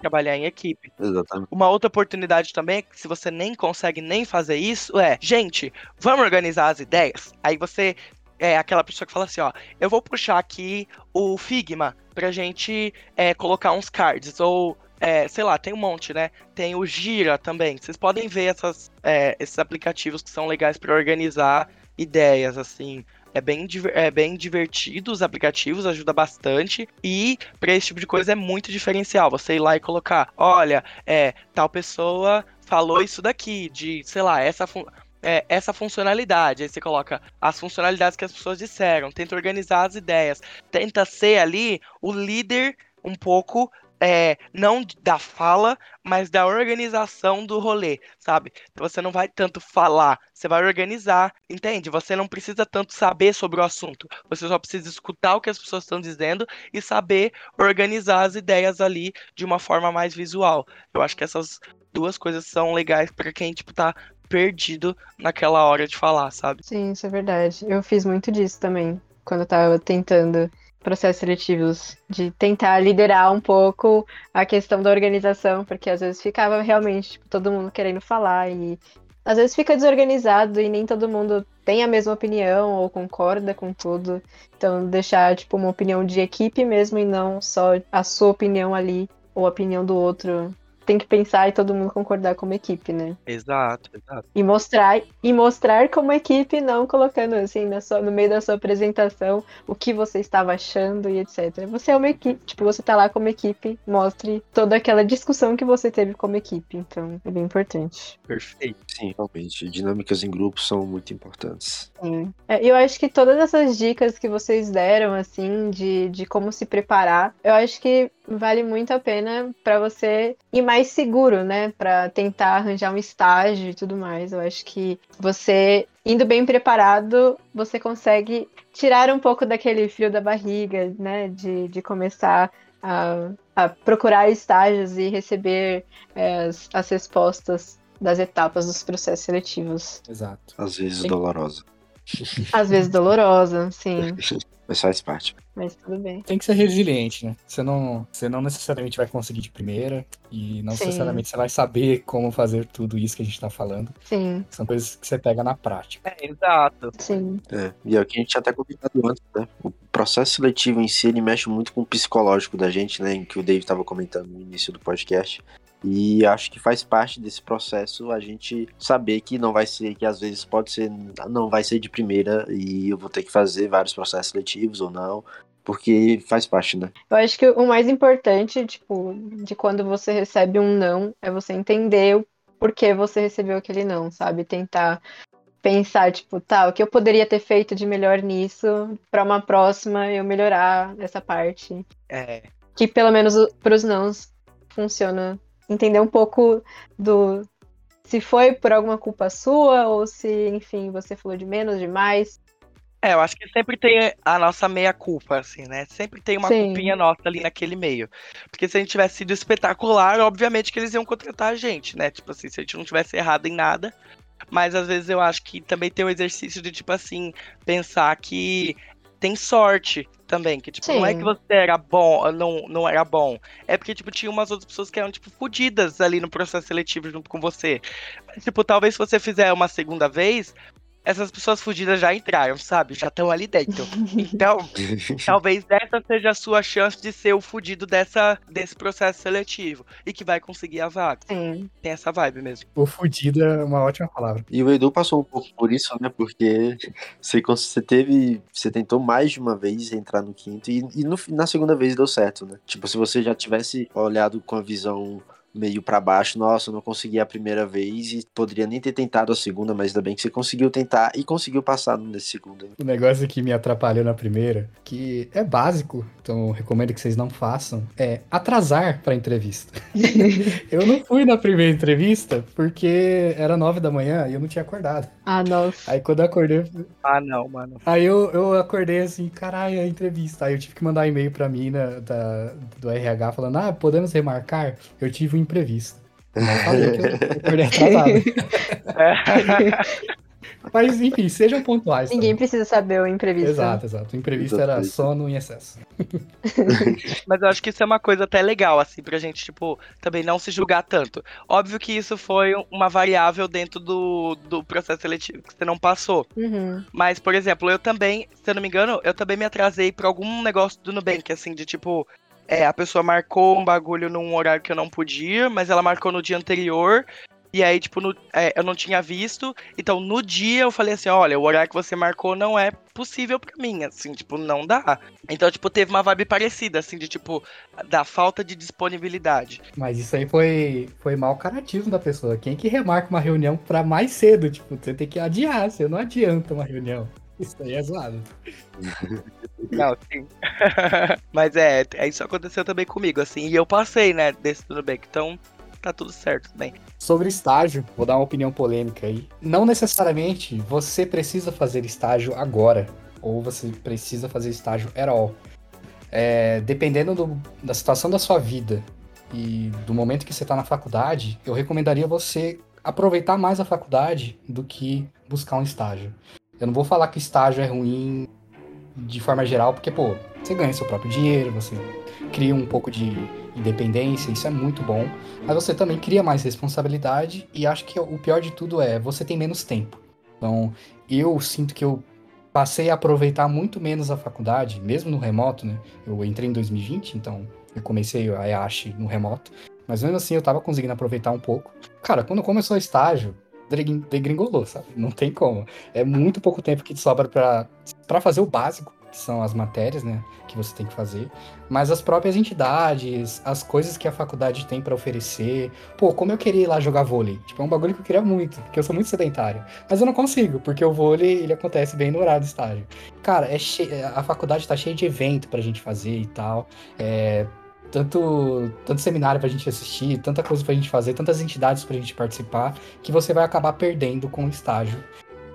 Speaker 4: Trabalhar em equipe.
Speaker 2: Exatamente.
Speaker 4: Uma outra oportunidade também se você nem consegue nem fazer isso, é, gente, vamos organizar as ideias. Aí você é aquela pessoa que fala assim, ó, eu vou puxar aqui o Figma pra gente é, colocar uns cards, ou é, sei lá, tem um monte, né? Tem o Gira também. Vocês podem ver essas, é, esses aplicativos que são legais para organizar ideias, assim. É bem, é bem divertido os aplicativos, ajuda bastante. E para esse tipo de coisa é muito diferencial. Você ir lá e colocar, olha, é, tal pessoa falou isso daqui, de, sei lá, essa. É, essa funcionalidade. Aí você coloca as funcionalidades que as pessoas disseram, tenta organizar as ideias, tenta ser ali o líder um pouco é, não da fala, mas da organização do rolê, sabe? Você não vai tanto falar, você vai organizar, entende? Você não precisa tanto saber sobre o assunto, você só precisa escutar o que as pessoas estão dizendo e saber organizar as ideias ali de uma forma mais visual. Eu acho que essas duas coisas são legais para quem, tipo, tá perdido naquela hora de falar, sabe?
Speaker 1: Sim, isso é verdade. Eu fiz muito disso também, quando eu tava tentando processos seletivos, de tentar liderar um pouco a questão da organização, porque às vezes ficava realmente tipo, todo mundo querendo falar e às vezes fica desorganizado e nem todo mundo tem a mesma opinião ou concorda com tudo. Então deixar tipo uma opinião de equipe mesmo e não só a sua opinião ali ou a opinião do outro tem que pensar e todo mundo concordar como equipe, né?
Speaker 4: Exato, exato.
Speaker 1: E mostrar, e mostrar como equipe, não colocando assim na sua, no meio da sua apresentação o que você estava achando e etc. Você é uma equipe, tipo, você tá lá como equipe, mostre toda aquela discussão que você teve como equipe. Então, é bem importante.
Speaker 2: Perfeito. Sim, realmente. Dinâmicas em grupo são muito importantes.
Speaker 1: Sim. É, eu acho que todas essas dicas que vocês deram, assim, de, de como se preparar, eu acho que vale muito a pena para você ir mais seguro, né? Para tentar arranjar um estágio e tudo mais. Eu acho que você indo bem preparado, você consegue tirar um pouco daquele frio da barriga, né? De, de começar a, a procurar estágios e receber é, as, as respostas das etapas dos processos seletivos.
Speaker 3: Exato.
Speaker 2: Às vezes dolorosa.
Speaker 1: Às vezes dolorosa, sim.
Speaker 2: Mas faz parte.
Speaker 1: Mas tudo bem.
Speaker 3: Tem que ser resiliente, né? Você não, você não necessariamente vai conseguir de primeira e não
Speaker 1: Sim.
Speaker 3: necessariamente você vai saber como fazer tudo isso que a gente tá falando.
Speaker 1: Sim,
Speaker 3: São coisas que você pega na prática.
Speaker 4: É, exato.
Speaker 1: sim.
Speaker 2: É, e é o que a gente tinha até comentado antes, né? O processo seletivo em si, ele mexe muito com o psicológico da gente, né? Em que o Dave estava comentando no início do podcast. E acho que faz parte desse processo a gente saber que não vai ser, que às vezes pode ser, não vai ser de primeira e eu vou ter que fazer vários processos seletivos ou não, porque faz parte, né?
Speaker 1: Eu acho que o mais importante, tipo, de quando você recebe um não, é você entender o porquê você recebeu aquele não, sabe? Tentar pensar, tipo, tá, o que eu poderia ter feito de melhor nisso, para uma próxima eu melhorar essa parte.
Speaker 4: É,
Speaker 1: Que pelo menos para os nãos funciona. Entender um pouco do se foi por alguma culpa sua ou se, enfim, você falou de menos, de mais.
Speaker 4: É, eu acho que sempre tem a nossa meia-culpa, assim, né? Sempre tem uma
Speaker 1: Sim.
Speaker 4: culpinha nossa ali naquele meio. Porque se a gente tivesse sido espetacular, obviamente que eles iam contratar a gente, né? Tipo assim, se a gente não tivesse errado em nada. Mas às vezes eu acho que também tem o exercício de, tipo assim, pensar que tem sorte também. Que, tipo, não é
Speaker 1: Sim.
Speaker 4: que você era bom, não, não era bom. É porque, tipo, tinha umas outras pessoas que eram, tipo, fodidas ali no processo seletivo junto com você. Mas, tipo, talvez se você fizer uma segunda vez, essas pessoas fudidas já entraram, sabe? Já estão ali dentro. Então, talvez essa seja a sua chance de ser o fudido dessa, desse processo seletivo. E que vai conseguir a vaga.
Speaker 1: Sim.
Speaker 4: Tem essa vibe mesmo.
Speaker 3: O fudido é uma ótima palavra.
Speaker 2: E o Edu passou um pouco por isso, né? Porque você, você teve. Você tentou mais de uma vez entrar no quinto e, e no na segunda vez deu certo, né? Tipo, se você já tivesse olhado com a visão meio pra baixo, nossa, eu não consegui a primeira vez e poderia nem ter tentado a segunda, mas ainda bem que você conseguiu tentar e conseguiu passar nesse segundo. né?
Speaker 3: O negócio que me atrapalhou na primeira, que é básico, então recomendo que vocês não façam, é atrasar pra entrevista. eu não fui na primeira entrevista porque era nove da manhã e eu não tinha acordado.
Speaker 1: Ah, nossa.
Speaker 3: Aí quando eu acordei,
Speaker 4: Ah, não, mano.
Speaker 3: aí eu, eu acordei assim, caralho, a entrevista. Aí eu tive que mandar um e-mail pra mim né, da, do RH falando, ah, podemos remarcar? Eu tive um imprevisto. Falei que eu acordei atrasado. Mas, enfim, sejam pontuais.
Speaker 1: Ninguém
Speaker 3: também.
Speaker 1: precisa saber o imprevisto.
Speaker 3: Exato, exato. O imprevisto era sono em excesso.
Speaker 4: Mas eu acho que isso é uma coisa até legal, assim, pra gente, tipo, também não se julgar tanto. Óbvio que isso foi uma variável dentro do, do processo seletivo que você não passou.
Speaker 1: Uhum.
Speaker 4: Mas, por exemplo, eu também, se eu não me engano, eu também me atrasei pra algum negócio do Nubank, assim, de tipo. É, a pessoa marcou um bagulho num horário que eu não podia, mas ela marcou no dia anterior. E aí, tipo, no- é, eu não tinha visto. Então, no dia eu falei assim: olha, o horário que você marcou não é possível pra mim, assim, tipo, não dá. Então, tipo, teve uma vibe parecida, assim, de tipo, da falta de disponibilidade.
Speaker 3: Mas isso aí foi, foi mau caratismo da pessoa. Quem que remarca uma reunião pra mais cedo? Tipo, você tem que adiar, você não adianta uma reunião. Isso aí é zoado.
Speaker 4: Não, sim. Mas é, é, isso aconteceu também comigo, assim, e eu passei, né, desse tudo bem. Então, tá tudo certo também.
Speaker 3: Sobre estágio, vou dar uma opinião polêmica aí. Não necessariamente você precisa fazer estágio agora, ou você precisa fazer estágio at all. É, dependendo do- da situação da sua vida e do momento que você está na faculdade, eu recomendaria você aproveitar mais a faculdade do que buscar um estágio. Eu não vou falar que estágio é ruim de forma geral, porque, pô, você ganha seu próprio dinheiro, você cria um pouco de independência, isso é muito bom mas você também cria mais responsabilidade e acho que o pior de tudo é você tem menos tempo. Então, eu sinto que eu passei a aproveitar muito menos a faculdade, mesmo no remoto, né? Eu entrei em 2020, então eu comecei a EASH no remoto, mas mesmo assim eu tava conseguindo aproveitar um pouco. Cara, quando começou o estágio, degringolou, sabe? Não tem como. É muito pouco tempo que sobra pra fazer o básico, que são as matérias, né? Que você tem que fazer mas as próprias entidades, as coisas que a faculdade tem pra oferecer. Pô, como eu queria ir lá jogar vôlei. Tipo, é um bagulho que eu queria muito, porque eu sou muito sedentário. Mas eu não consigo, porque o vôlei, ele acontece bem no horário do estágio. Cara, é che... a faculdade tá cheia de evento pra gente fazer e tal. É... Tanto, tanto seminário pra gente assistir, tanta coisa pra gente fazer, tantas entidades pra gente participar, que você vai acabar perdendo com o estágio.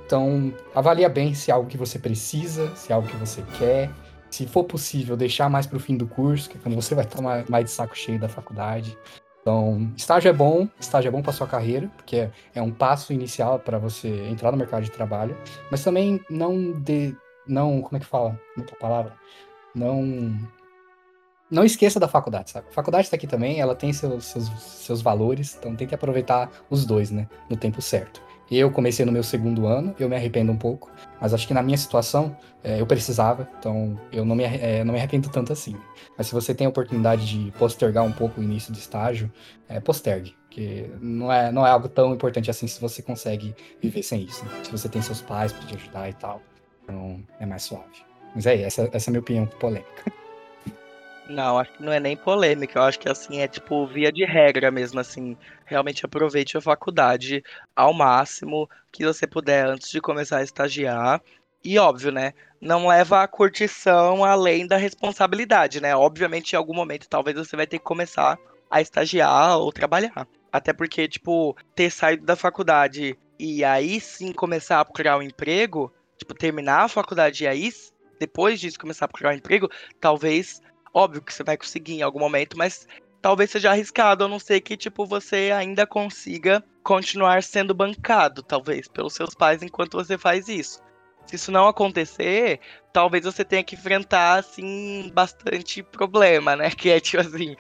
Speaker 3: Então, avalia bem se é algo que você precisa, se é algo que você quer, se for possível, deixar mais para o fim do curso, que é quando você vai estar mais, de saco cheio da faculdade. Então, estágio é bom, estágio é bom para sua carreira, porque é, é um passo inicial para você entrar no mercado de trabalho, mas também não de, não, como é que fala? Muita palavra. Não não esqueça da faculdade, sabe? A faculdade está aqui também, ela tem seus, seus, seus valores, então tente aproveitar os dois, né? No tempo certo. Eu comecei no meu segundo ano, eu me arrependo um pouco, mas acho que na minha situação é, eu precisava, então eu não me, é, não me arrependo tanto assim. Mas se você tem a oportunidade de postergar um pouco o início do estágio, é, postergue, porque não é, não é algo tão importante assim se você consegue viver sem isso. né? Se você tem seus pais para te ajudar e tal, então é mais suave. Mas é, essa, essa é a minha opinião polêmica.
Speaker 4: Não, acho que não é nem polêmica. Eu acho que assim é tipo via de regra mesmo, assim. Realmente aproveite a faculdade ao máximo que você puder antes de começar a estagiar. E óbvio, né? Não leva a curtição além da responsabilidade, né? Obviamente, em algum momento, talvez você vai ter que começar a estagiar ou trabalhar. Até porque, tipo, ter saído da faculdade e aí sim começar a procurar um emprego, tipo, terminar a faculdade e aí, depois disso, começar a procurar um emprego, talvez Óbvio que você vai conseguir em algum momento, mas talvez seja arriscado, a não ser que, tipo, você ainda consiga continuar sendo bancado, talvez, pelos seus pais enquanto você faz isso. Se isso não acontecer, talvez você tenha que enfrentar, assim, bastante problema, né? Que é, tipo assim,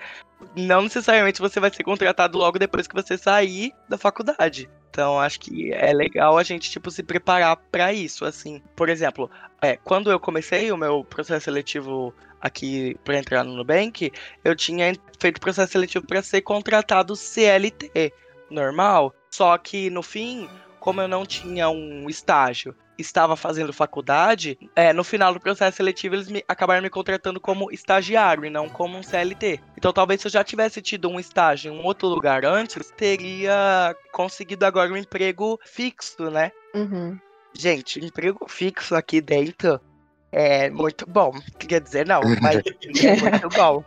Speaker 4: não necessariamente você vai ser contratado logo depois que você sair da faculdade. Então, acho que é legal a gente, tipo, se preparar para isso, assim. Por exemplo, é, quando eu comecei o meu processo seletivo aqui para entrar no Nubank, eu tinha feito processo seletivo para ser contratado CLT normal. Só que no fim, como eu não tinha um estágio, estava fazendo faculdade, é, no final do processo seletivo eles me, acabaram me contratando como estagiário e não como um CLT. Então talvez se eu já tivesse tido um estágio em um outro lugar antes, teria conseguido agora um emprego fixo, né?
Speaker 1: Uhum.
Speaker 4: Gente, emprego fixo aqui dentro é muito bom. Queria dizer não, mas é muito bom.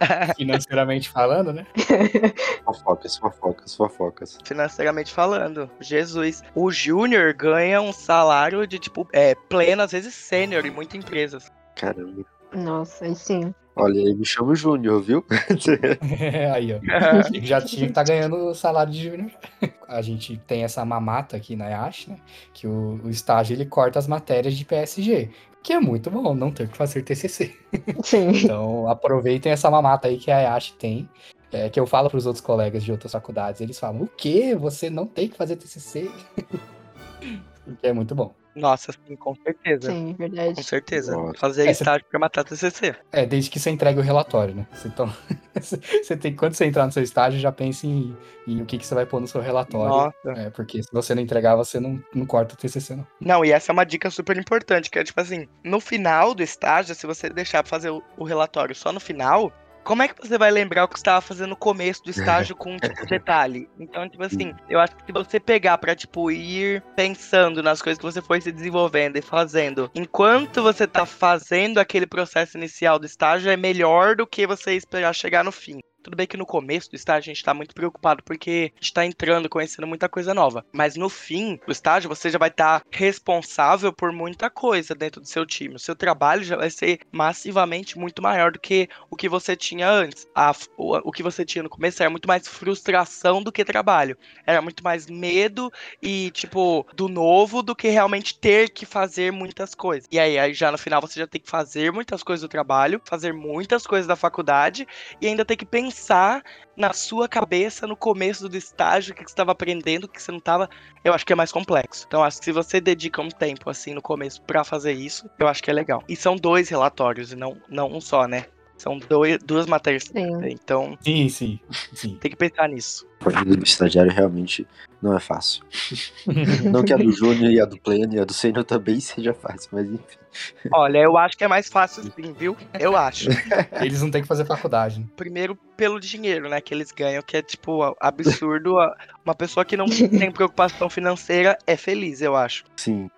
Speaker 3: Financeiramente falando, né?
Speaker 2: Fofocas, fofocas, fofocas.
Speaker 4: Financeiramente falando, Jesus. O Júnior ganha um salário de tipo, é, pleno, às vezes sênior em muitas empresas.
Speaker 2: Caramba.
Speaker 1: Nossa, aí sim.
Speaker 2: Olha aí, me chama o Júnior, viu?
Speaker 3: aí, ó. Já tinha que tá ganhando o salário de júnior. A gente tem essa mamata aqui na Yash, né? Que o, o estágio ele corta as matérias de PSG. Que é muito bom não ter que fazer TCC.
Speaker 1: Sim.
Speaker 3: Então aproveitem essa mamata aí que a Yash tem. É, que eu falo para os outros colegas de outras faculdades. Eles falam: o quê? Você não tem que fazer TCC? que é muito bom.
Speaker 4: Nossa, sim, com certeza.
Speaker 1: Sim, verdade.
Speaker 4: Com certeza.
Speaker 2: Nossa.
Speaker 4: Fazer
Speaker 3: É, cê-
Speaker 4: estágio pra matar TCC.
Speaker 3: É, desde que você entregue o relatório, né? Você- Então, você tem, quando você entrar no seu estágio, já pense em, em o que, que você vai pôr no seu relatório.
Speaker 4: Nossa.
Speaker 3: É, porque se você não entregar, você não, não corta o TCC, não.
Speaker 4: Não, e essa é uma dica super importante, que é tipo assim, no final do estágio, se você deixar pra fazer o, o relatório só no final, como é que você vai lembrar o que você estava fazendo no começo do estágio com, tipo, detalhe? Então, tipo assim, eu acho que se você pegar pra, tipo, ir pensando nas coisas que você foi se desenvolvendo e fazendo, enquanto você tá fazendo aquele processo inicial do estágio, é melhor do que você esperar chegar no fim. Tudo bem que no começo do estágio a gente tá muito preocupado porque a gente tá entrando, conhecendo muita coisa nova. Mas no fim do estágio você já vai estar responsável por muita coisa dentro do seu time. O seu trabalho já vai ser massivamente muito maior do que o que você tinha antes. A- o, o que você tinha no começo era muito mais frustração do que trabalho. Era muito mais medo e, tipo, do novo do que realmente ter que fazer muitas coisas. E aí, aí já no final você já tem que fazer muitas coisas do trabalho, fazer muitas coisas da faculdade e ainda ter que pensar na sua cabeça no começo do estágio o que você estava aprendendo, o que você não estava. Eu acho que é mais complexo. Então, acho que se você dedica um tempo assim no começo pra fazer isso, eu acho que é legal. E são dois relatórios e não, não um só, né? São dois, duas matérias.
Speaker 1: Sim.
Speaker 4: Então,
Speaker 3: Sim, sim, sim.
Speaker 4: tem que pensar nisso.
Speaker 2: A vida do estagiário realmente não é fácil. Não que a do Júnior e a do Pleno e a do Sênior também seja fácil, mas enfim.
Speaker 4: Olha, eu acho que é mais fácil sim, viu? Eu acho.
Speaker 3: Eles não têm que fazer faculdade. né?
Speaker 4: Primeiro, pelo dinheiro, né, que eles ganham, que é, tipo, absurdo. Uma pessoa que não tem preocupação financeira é feliz, eu acho.
Speaker 2: Sim.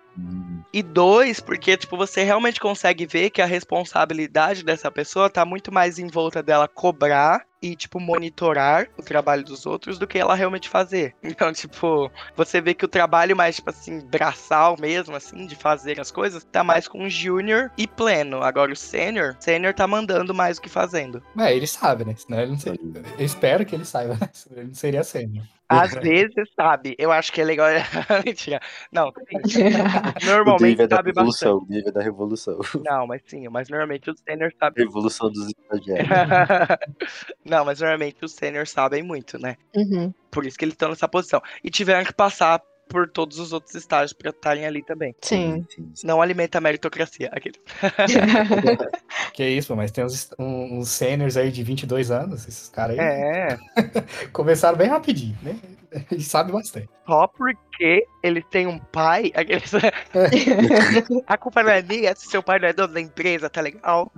Speaker 4: E dois, porque, tipo, você realmente consegue ver que a responsabilidade dessa pessoa tá muito mais em volta dela cobrar e, tipo, monitorar o trabalho dos outros do que ela realmente fazer. Então, tipo, você vê que o trabalho mais, tipo assim, braçal mesmo, assim, de fazer as coisas, tá mais com o júnior e pleno. Agora o sênior, sênior tá mandando mais do que fazendo.
Speaker 3: É, ele sabe, né? Senão ele não seria. Eu espero que ele saiba, né? Ele não seria sênior.
Speaker 4: Às vezes, sabe, eu acho que é legal. Mentira. Não, sim.
Speaker 2: O
Speaker 4: Normalmente
Speaker 2: Dave é da
Speaker 4: sabe
Speaker 2: revolução.
Speaker 4: bastante.
Speaker 2: O Dave é da revolução.
Speaker 4: Não, mas sim, mas normalmente o sênior sabe.
Speaker 2: Revolução dos estagiários.
Speaker 4: Não, mas normalmente os sêniors sabem muito, né?
Speaker 1: Uhum.
Speaker 4: Por isso que eles estão nessa posição. E tiveram que passar por todos os outros estágios pra estarem ali também.
Speaker 1: Sim.
Speaker 2: sim, sim.
Speaker 4: Não alimenta a meritocracia. Aquele.
Speaker 3: Que isso, mas tem uns, uns sêniors aí de 22 anos, esses caras aí
Speaker 4: É,
Speaker 3: começaram bem rapidinho, né? Eles sabem bastante.
Speaker 4: só porque eles têm um pai. Aqueles... a culpa não é minha se seu pai não é dono da empresa, tá legal?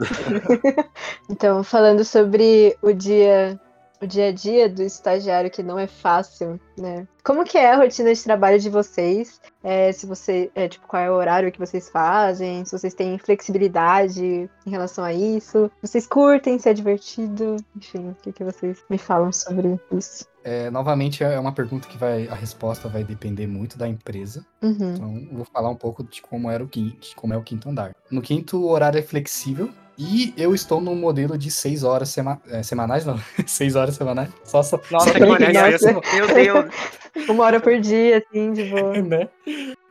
Speaker 1: Então, falando sobre o dia, o dia a dia do estagiário que não é fácil, né? Como que é a rotina de trabalho de vocês? É, se você, é, tipo, qual é o horário que vocês fazem? Se vocês têm flexibilidade em relação a isso? Vocês curtem? Se é divertido? Enfim, o que, que vocês me falam sobre isso?
Speaker 3: É, novamente, é uma pergunta que vai. A resposta vai depender muito da empresa.
Speaker 1: Uhum.
Speaker 3: Então, vou falar um pouco de como era o quinto, como é o quinto andar. No quinto, o horário é flexível. E eu estou num modelo de seis horas sema- é, semanais, não. seis horas semanais. Só, só,
Speaker 4: Nossa,
Speaker 3: só
Speaker 4: que
Speaker 1: isso.
Speaker 3: isso,
Speaker 4: Meu Deus.
Speaker 1: Uma hora por dia, assim, de boa.
Speaker 3: né?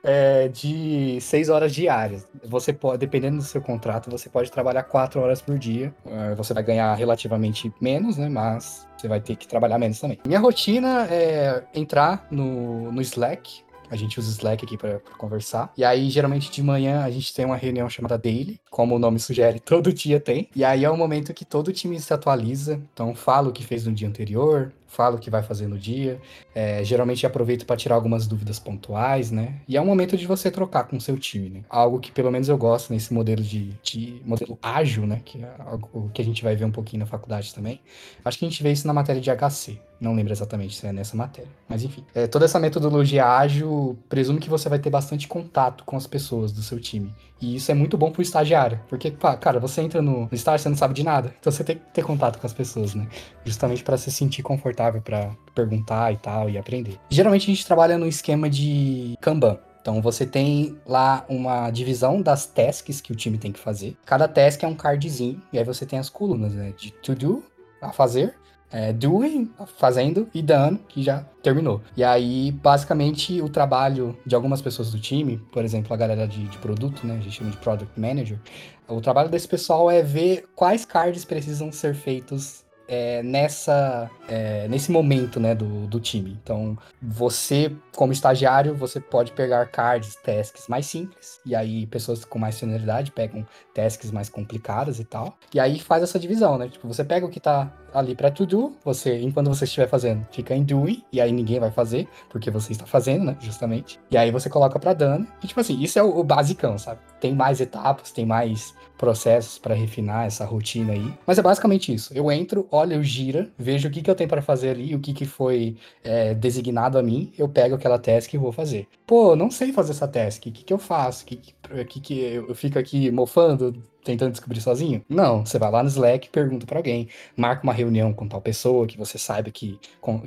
Speaker 3: É, de seis horas diárias. Você pode, dependendo do seu contrato, você pode trabalhar quatro horas por dia. É, Você vai ganhar relativamente menos, né? Mas você vai ter que trabalhar menos também. Minha rotina é entrar no, no Slack. A gente usa o Slack aqui para conversar. E aí, geralmente de manhã, a gente tem uma reunião chamada Daily, como o nome sugere, todo dia tem. E aí é o momento que todo time se atualiza. Então, fala o que fez no dia anterior, fala o que vai fazer no dia. É, geralmente aproveito para tirar algumas dúvidas pontuais, né? E é um momento de você trocar com o seu time, né? Algo que pelo menos eu gosto nesse modelo de, de modelo ágil, né? Que é algo que a gente vai ver um pouquinho na faculdade também. Acho que a gente vê isso na matéria de HC. Não lembro exatamente se é nessa matéria. Mas enfim. É, toda essa metodologia ágil presume que você vai ter bastante contato com as pessoas do seu time. E isso é muito bom pro estagiário. Porque, pá, cara, você entra no, estágio, você não sabe de nada. Então você tem que ter contato com as pessoas, né? Justamente para se sentir confortável para perguntar e tal e aprender. Geralmente a gente trabalha no esquema de Kanban. Então você tem lá uma divisão das tasks que o time tem que fazer. Cada task é um cardzinho, e aí você tem as colunas, né? De to do, a fazer, é, doing, fazendo, e done, que já terminou. E aí, basicamente, o trabalho de algumas pessoas do time, por exemplo, a galera de, de produto, né? A gente chama de product manager. O trabalho desse pessoal é ver quais cards precisam ser feitos é, nessa, é, nesse momento né, do, do time. Então, você, como estagiário, você pode pegar cards, tasks mais simples, e aí pessoas com mais senioridade pegam tasks mais complicadas e tal. E aí faz essa divisão, né? Tipo, você pega o que tá ali para to do, você, enquanto você estiver fazendo, fica em doing, e aí ninguém vai fazer, porque você está fazendo, né? Justamente. E aí você coloca para done. E tipo assim, isso é o, o basicão, sabe? Tem mais etapas, tem mais processos para refinar essa rotina aí. Mas é basicamente isso. Eu entro, olho, gira, vejo o que, que eu tenho para fazer ali, o que, que foi é, designado a mim, eu pego aquela task e vou fazer. Pô, não sei fazer essa task, o que, que eu faço? O que, que, que eu fico aqui mofando, tentando descobrir sozinho? Não, você vai lá no Slack, pergunta para alguém, marca uma reunião com tal pessoa que você sabe que,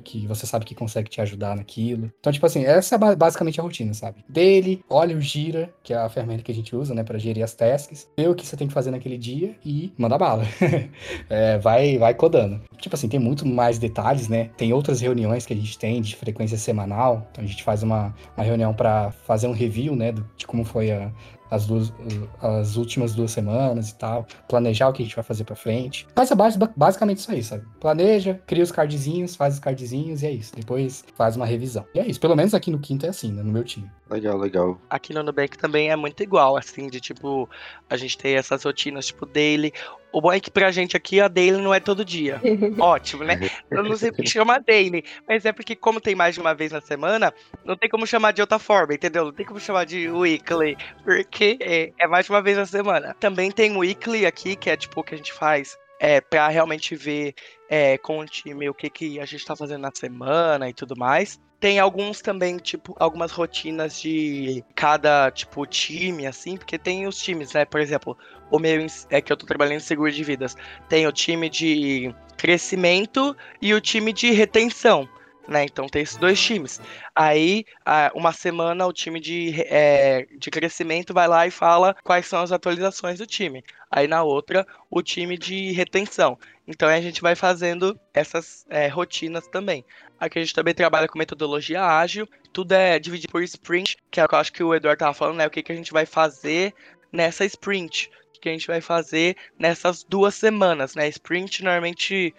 Speaker 3: que você sabe que consegue te ajudar naquilo. Então, tipo assim, essa é basicamente a rotina, sabe? Dele, olha o Gira, que é a ferramenta que a gente usa, né, para gerir as tasks, vê o que você tem que fazer naquele dia e manda bala. é, vai, vai codando. Tipo assim, tem muito mais detalhes, né? Tem outras reuniões que a gente tem de frequência semanal. Então a gente faz uma, uma reunião para fazer um review, né, de como foi a, as, duas, as últimas duas semanas e tal, planejar o que a gente vai fazer para frente. Mas é basicamente isso aí, sabe? Planeja, cria os cardzinhos, faz os cardzinhos e é isso. Depois faz uma revisão. E é isso. Pelo menos aqui no quinto é assim, né? No meu time.
Speaker 2: Legal, legal.
Speaker 4: Aqui no Nubank também é muito igual, assim, de tipo, a gente tem essas rotinas, tipo, daily. O bom é que pra gente aqui a daily não é todo dia. Ótimo, né? Eu não sei porque chama daily, mas é porque, como tem mais de uma vez na semana, não tem como chamar de outra forma, entendeu? Não tem como chamar de weekly, porque é, é mais de uma vez na semana. Também tem o weekly aqui, que é tipo o que a gente faz é, para realmente ver é, com o time o que, que a gente está fazendo na semana e tudo mais. Tem alguns também, tipo, algumas rotinas de cada, tipo, time, assim, porque tem os times, né? Por exemplo, o meu é que eu tô trabalhando em seguro de vidas. Tem o time de crescimento e o time de retenção. Né? Então tem esses dois times. Aí, uma semana, o time de, é, de crescimento vai lá e fala quais são as atualizações do time. Aí na outra, o time de retenção. Então a gente vai fazendo essas é, rotinas também. Aqui a gente também trabalha com metodologia ágil, tudo é dividido por sprint, que é o que eu acho que o Eduardo estava falando, né? O que, que a gente vai fazer nessa sprint, o que a gente vai fazer nessas duas semanas, né? Sprint normalmente,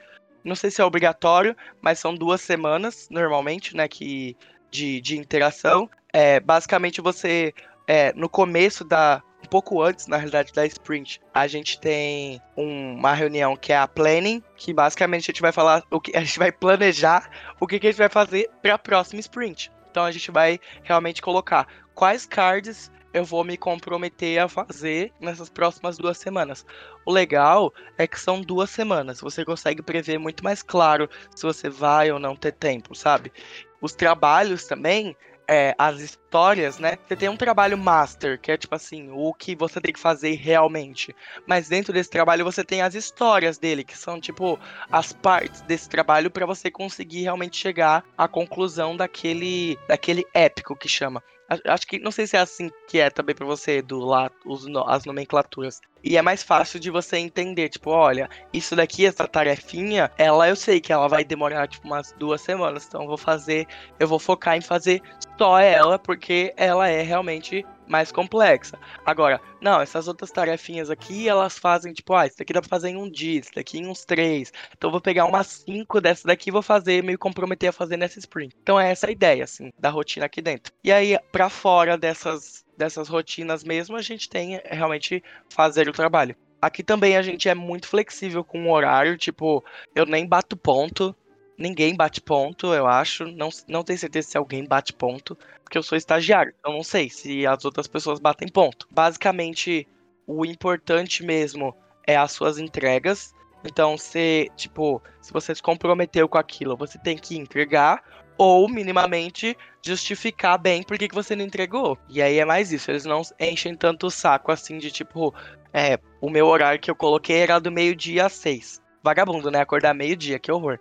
Speaker 4: não sei se é obrigatório, mas são duas semanas normalmente, né? Que de, de interação. É, basicamente você é, no começo da, um pouco antes, na realidade, da sprint, a gente tem um, uma reunião que é a planning, que basicamente a gente vai falar o que a gente vai planejar o que, que a gente vai fazer para a próxima sprint. Então a gente vai realmente colocar quais cards eu vou me comprometer a fazer nessas próximas duas semanas. O legal é que são duas semanas. Você consegue prever muito mais claro se você vai ou não ter tempo, sabe? Os trabalhos também é, as histórias, né? Você tem um trabalho master, que é tipo assim, o que você tem que fazer realmente. Mas dentro desse trabalho você tem as histórias dele, que são tipo as partes desse trabalho para você conseguir realmente chegar à conclusão daquele, daquele épico que chama. Acho que não sei se é assim que é também para você do lá os, as nomenclaturas. E é mais fácil de você entender, tipo, olha, isso daqui, essa tarefinha, ela eu sei que ela vai demorar tipo umas duas semanas, então eu vou fazer, eu vou focar em fazer só ela, porque ela é realmente mais complexa. Agora, não, essas outras tarefinhas aqui, elas fazem, tipo, ah, isso daqui dá pra fazer em um dia, isso daqui em uns três. Então eu vou pegar umas cinco dessas daqui e vou fazer, meio comprometer a fazer nessa sprint. Então é essa a ideia, assim, da rotina aqui dentro. E aí, para fora dessas, dessas rotinas mesmo, a gente tem é, realmente fazer o trabalho. Aqui também a gente é muito flexível com o horário, tipo, eu nem bato ponto, ninguém bate ponto, eu acho. Não, não tenho certeza se alguém bate ponto, porque eu sou estagiário. Eu não sei se as outras pessoas batem ponto. Basicamente, o importante mesmo é as suas entregas. Então, se, tipo, se você se comprometeu com aquilo, você tem que entregar ou minimamente justificar bem por que, que você não entregou. E aí é mais isso, eles não enchem tanto o saco assim de tipo, é, o meu horário que eu coloquei era do meio-dia às seis. Vagabundo, né? Acordar meio-dia, que horror.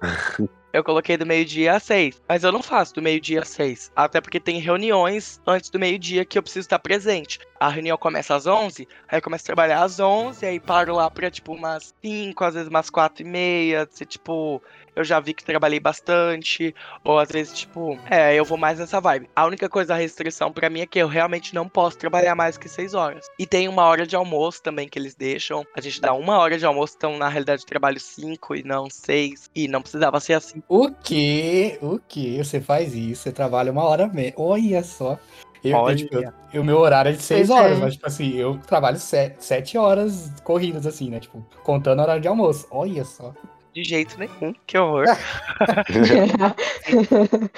Speaker 4: eu coloquei do meio-dia às seis. Mas eu não faço do meio-dia às seis. Até porque tem reuniões antes do meio-dia que eu preciso estar presente. A reunião começa às 11, aí eu começo a trabalhar às 11, aí paro lá pra, tipo, umas 5, às vezes umas 4 e meia, se, tipo, eu já vi que trabalhei bastante, ou às vezes, tipo, é, eu vou mais nessa vibe. A única coisa, a restrição para mim é que eu realmente não posso trabalhar mais que 6 horas. E tem uma hora de almoço também que eles deixam. A gente dá uma hora de almoço, então na realidade eu trabalho 5 e não 6. E não precisava ser assim.
Speaker 3: O que? O que? Você faz isso? Você trabalha uma hora mesmo. Olha só. Eu,
Speaker 4: Olha.
Speaker 3: eu, tipo, eu- eu- meu horário é de 6
Speaker 1: Pois é.
Speaker 3: horas, mas, tipo assim, eu trabalho 7 horas corridas, assim, né? Tipo, contando horário de almoço. Olha só.
Speaker 4: De jeito nenhum. Que horror.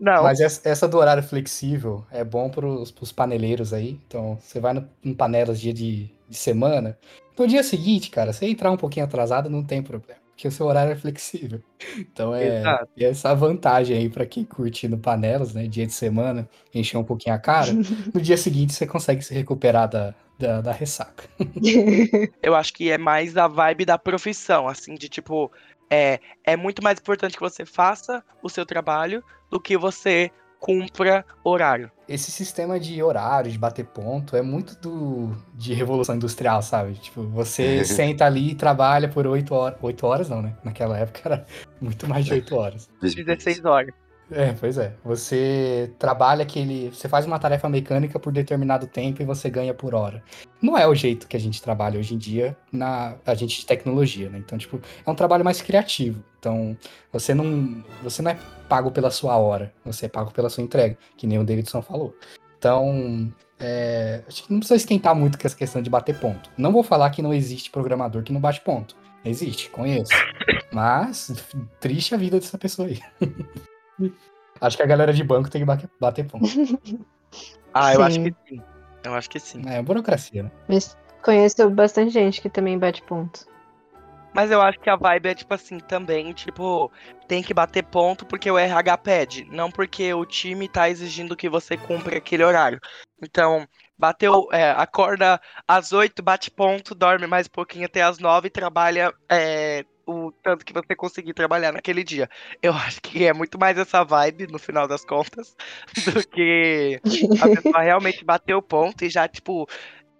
Speaker 4: Não.
Speaker 3: Mas essa, do horário flexível é bom pros, pros paneleiros aí. Então, você vai no, em panelas dia de, de semana. No dia seguinte, cara, você entrar um pouquinho atrasado não tem problema. Porque o seu horário é flexível. Então é
Speaker 4: Exato.
Speaker 3: é essa vantagem aí pra quem curte no panelas, né? Dia de semana, encher um pouquinho a cara. No dia seguinte você consegue se recuperar da, da, da ressaca.
Speaker 4: Eu acho que é mais a vibe da profissão, assim, de tipo, é, é muito mais importante que você faça o seu trabalho do que você cumpra horário.
Speaker 3: Esse sistema de horário, de bater ponto, é muito do de revolução industrial, sabe? Tipo, você senta ali e trabalha por 8 horas. 8 horas não, né? Naquela época era muito mais de 8 horas.
Speaker 4: 16 horas.
Speaker 3: É, pois é. Você trabalha aquele. Você faz uma tarefa mecânica por determinado tempo e você ganha por hora. Não é o jeito que a gente trabalha hoje em dia na a gente de tecnologia, né? Então, tipo, é um trabalho mais criativo. Então, você não, você não é pago pela sua hora, você é pago pela sua entrega, que nem o Davidson falou. Então, é, acho que não precisa esquentar muito com essa questão de bater ponto. Não vou falar que não existe programador que não bate ponto. Existe, conheço. Mas, triste a vida dessa pessoa aí. Acho que a galera de banco tem que bater, bater ponto.
Speaker 4: Ah, eu acho
Speaker 1: Sim.
Speaker 4: que sim. Eu acho que sim.
Speaker 3: É burocracia, né?
Speaker 1: Mas conheço bastante gente que também bate ponto.
Speaker 4: Mas eu acho que a vibe é tipo assim também, tipo, tem que bater ponto porque o RH pede, não porque o time tá exigindo que você cumpra aquele horário. Então, bateu, é, acorda às 8, bate ponto, dorme mais um pouquinho até às 9 e trabalha é, o tanto que você conseguir trabalhar naquele dia. Eu acho que é muito mais essa vibe, no final das contas, do que a pessoa realmente bater o ponto e já, tipo,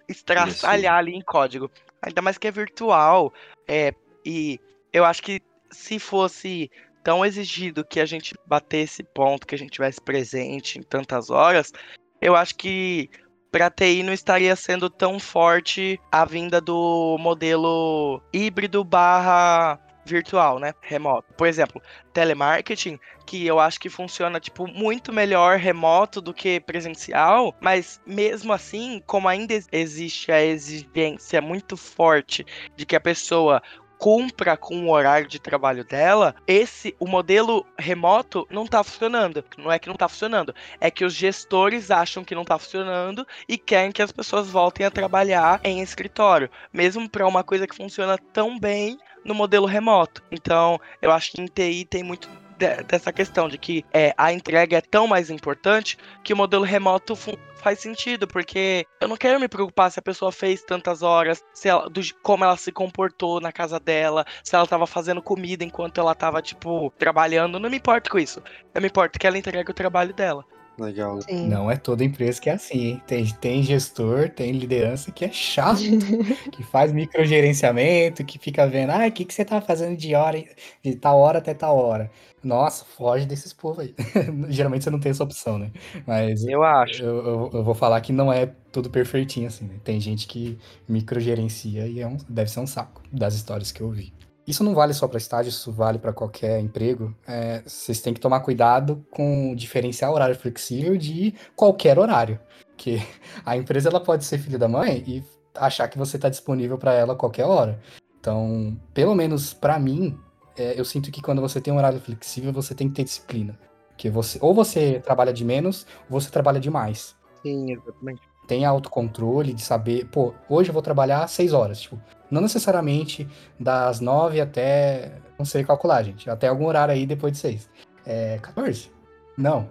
Speaker 4: estraçalhar ali em código. Ainda mais que é virtual. É, e eu acho que se fosse tão exigido que a gente batesse ponto, que a gente tivesse presente em tantas horas, eu acho que para TI não estaria sendo tão forte a vinda do modelo híbrido barra virtual, né? Remoto. Por exemplo, telemarketing, que eu acho que funciona tipo muito melhor remoto do que presencial, mas mesmo assim, como ainda ex- existe a exigência muito forte de que a pessoa cumpra com o horário de trabalho dela, esse o modelo remoto não tá funcionando. Não é que não tá funcionando, é que os gestores acham que não tá funcionando e querem que as pessoas voltem a trabalhar em escritório, mesmo para uma coisa que funciona tão bem no modelo remoto. Então, eu acho que em TI tem muito de- dessa questão de que é, a entrega é tão mais importante que o modelo remoto faz sentido, porque eu não quero me preocupar se a pessoa fez tantas horas, se ela, do, como ela se comportou na casa dela, se ela tava fazendo comida enquanto ela tava, tipo, trabalhando. Não me importo com isso. Eu me importo que ela entregue o trabalho dela.
Speaker 2: Legal.
Speaker 1: Sim.
Speaker 3: Não é toda empresa que é assim, hein? Tem, tem gestor, tem liderança que é chato, que faz microgerenciamento, que fica vendo, ah, o que, que você tá fazendo de hora, de tal hora até tal hora. Nossa, foge desses povos aí. Geralmente você não tem essa opção, né? Mas
Speaker 4: Eu acho.
Speaker 3: eu, eu, eu vou falar que não é tudo perfeitinho assim, né? Tem gente que microgerencia e é um, deve ser um saco das histórias que eu ouvi. Isso não vale só para estágio, isso vale para qualquer emprego. É, vocês têm que tomar cuidado com diferenciar horário flexível de qualquer horário. Porque a empresa ela pode ser filha da mãe e achar que você está disponível para ela a qualquer hora. Então, pelo menos para mim, é, eu sinto que quando você tem um horário flexível, você tem que ter disciplina. Porque você, ou você trabalha de menos, ou você trabalha demais
Speaker 4: Sim, exatamente.
Speaker 3: Tem autocontrole de saber, pô, hoje eu vou trabalhar seis horas, tipo, não necessariamente das nove até, não sei calcular, gente, até algum horário aí depois de seis. É 14? Não.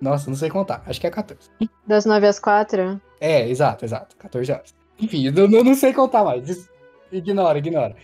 Speaker 3: Nossa, não sei contar, acho que é 14.
Speaker 1: Das 9 às 4?
Speaker 3: É, exato, exato, 14 horas. Enfim, eu não, não sei contar mais, ignora, ignora.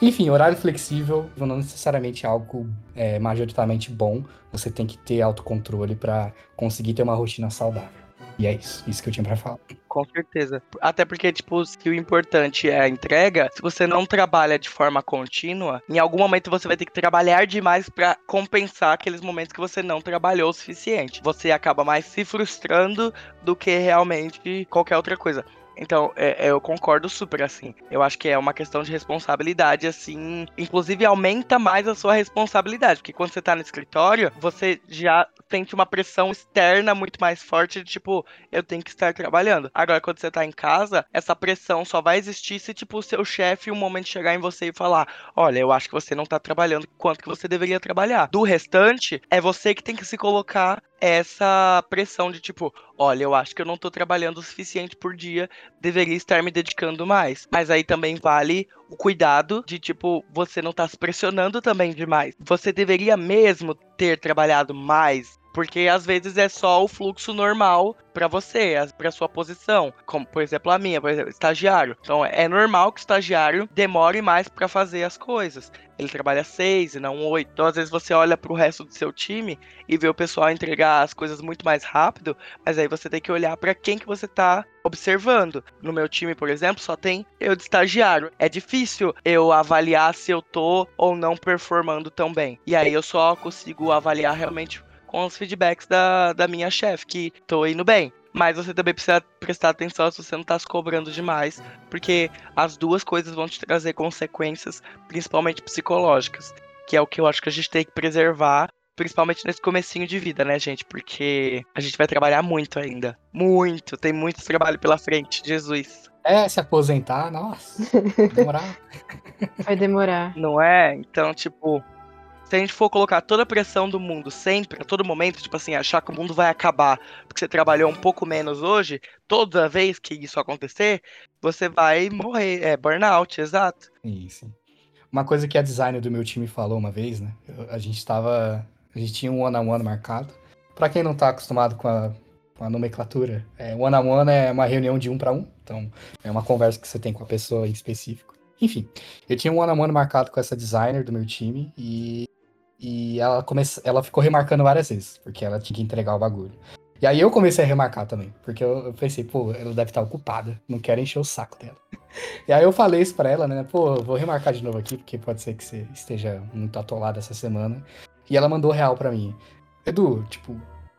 Speaker 3: Enfim, horário flexível não necessariamente é algo é, majoritariamente bom. Você tem que ter autocontrole para conseguir ter uma rotina saudável. E é isso, isso que eu tinha pra falar.
Speaker 4: Com certeza. Até porque, tipo, se o importante é a entrega, se você não trabalha de forma contínua, em algum momento você vai ter que trabalhar demais para compensar aqueles momentos que você não trabalhou o suficiente. Você acaba mais se frustrando do que realmente qualquer outra coisa. Então, é, é, eu concordo super, assim. Eu acho que é uma questão de responsabilidade, assim. Inclusive, aumenta mais a sua responsabilidade. Porque quando você tá no escritório, você já sente uma pressão externa muito mais forte de tipo, eu tenho que estar trabalhando. Agora, quando você tá em casa, essa pressão só vai existir se, tipo, o seu chefe um momento chegar em você e falar: Olha, eu acho que você não tá trabalhando quanto que você deveria trabalhar. Do restante, é você que tem que se colocar essa pressão de tipo, olha, eu acho que eu não tô trabalhando o suficiente por dia, deveria estar me dedicando mais. Mas aí também vale o cuidado de tipo, você não tá se pressionando também demais. Você deveria mesmo ter trabalhado mais porque às vezes é só o fluxo normal para você, para sua posição, como por exemplo a minha, por exemplo, estagiário. Então é normal que o estagiário demore mais para fazer as coisas. Ele trabalha seis e não oito. Então às vezes você olha para o resto do seu time e vê o pessoal entregar as coisas muito mais rápido, mas aí você tem que olhar para quem que você tá observando. No meu time, por exemplo, só tem eu de estagiário. É difícil eu avaliar se eu tô ou não performando tão bem. E aí eu só consigo avaliar realmente com os feedbacks da, da minha chefe, que tô indo bem. Mas você também precisa prestar atenção se você não tá se cobrando demais, porque as duas coisas vão te trazer consequências, principalmente psicológicas, que é o que eu acho que a gente tem que preservar, principalmente nesse comecinho de vida, né, gente? Porque a gente vai trabalhar muito ainda. Muito, tem muito trabalho pela frente, Jesus.
Speaker 3: É, se aposentar, nossa, vai demorar.
Speaker 1: Vai demorar.
Speaker 4: Não é? Então, tipo, se a gente for colocar toda a pressão do mundo sempre, a todo momento, tipo assim, achar que o mundo vai acabar porque você trabalhou um pouco menos hoje, toda vez que isso acontecer, você vai morrer. É burnout, exato.
Speaker 3: Sim. Uma coisa que a designer do meu time falou uma vez, né? A gente tava. A gente tinha um one-on-one -on -one marcado. Pra quem não tá acostumado com a, com a nomenclatura, é, one-on-one -on -one é uma reunião de um para um. Então, é uma conversa que você tem com a pessoa em específico. Enfim, eu tinha um one-on-one -on -one marcado com essa designer do meu time e e ela, come... ela ficou remarcando várias vezes, porque ela tinha que entregar o bagulho. E aí eu comecei a remarcar também, porque eu, pensei, pô, ela deve estar ocupada, não quero encher o saco dela. E aí eu falei isso pra ela, né? Pô, vou remarcar de novo aqui, porque pode ser que você esteja muito atolada essa semana. E ela mandou real pra mim. Edu, tipo,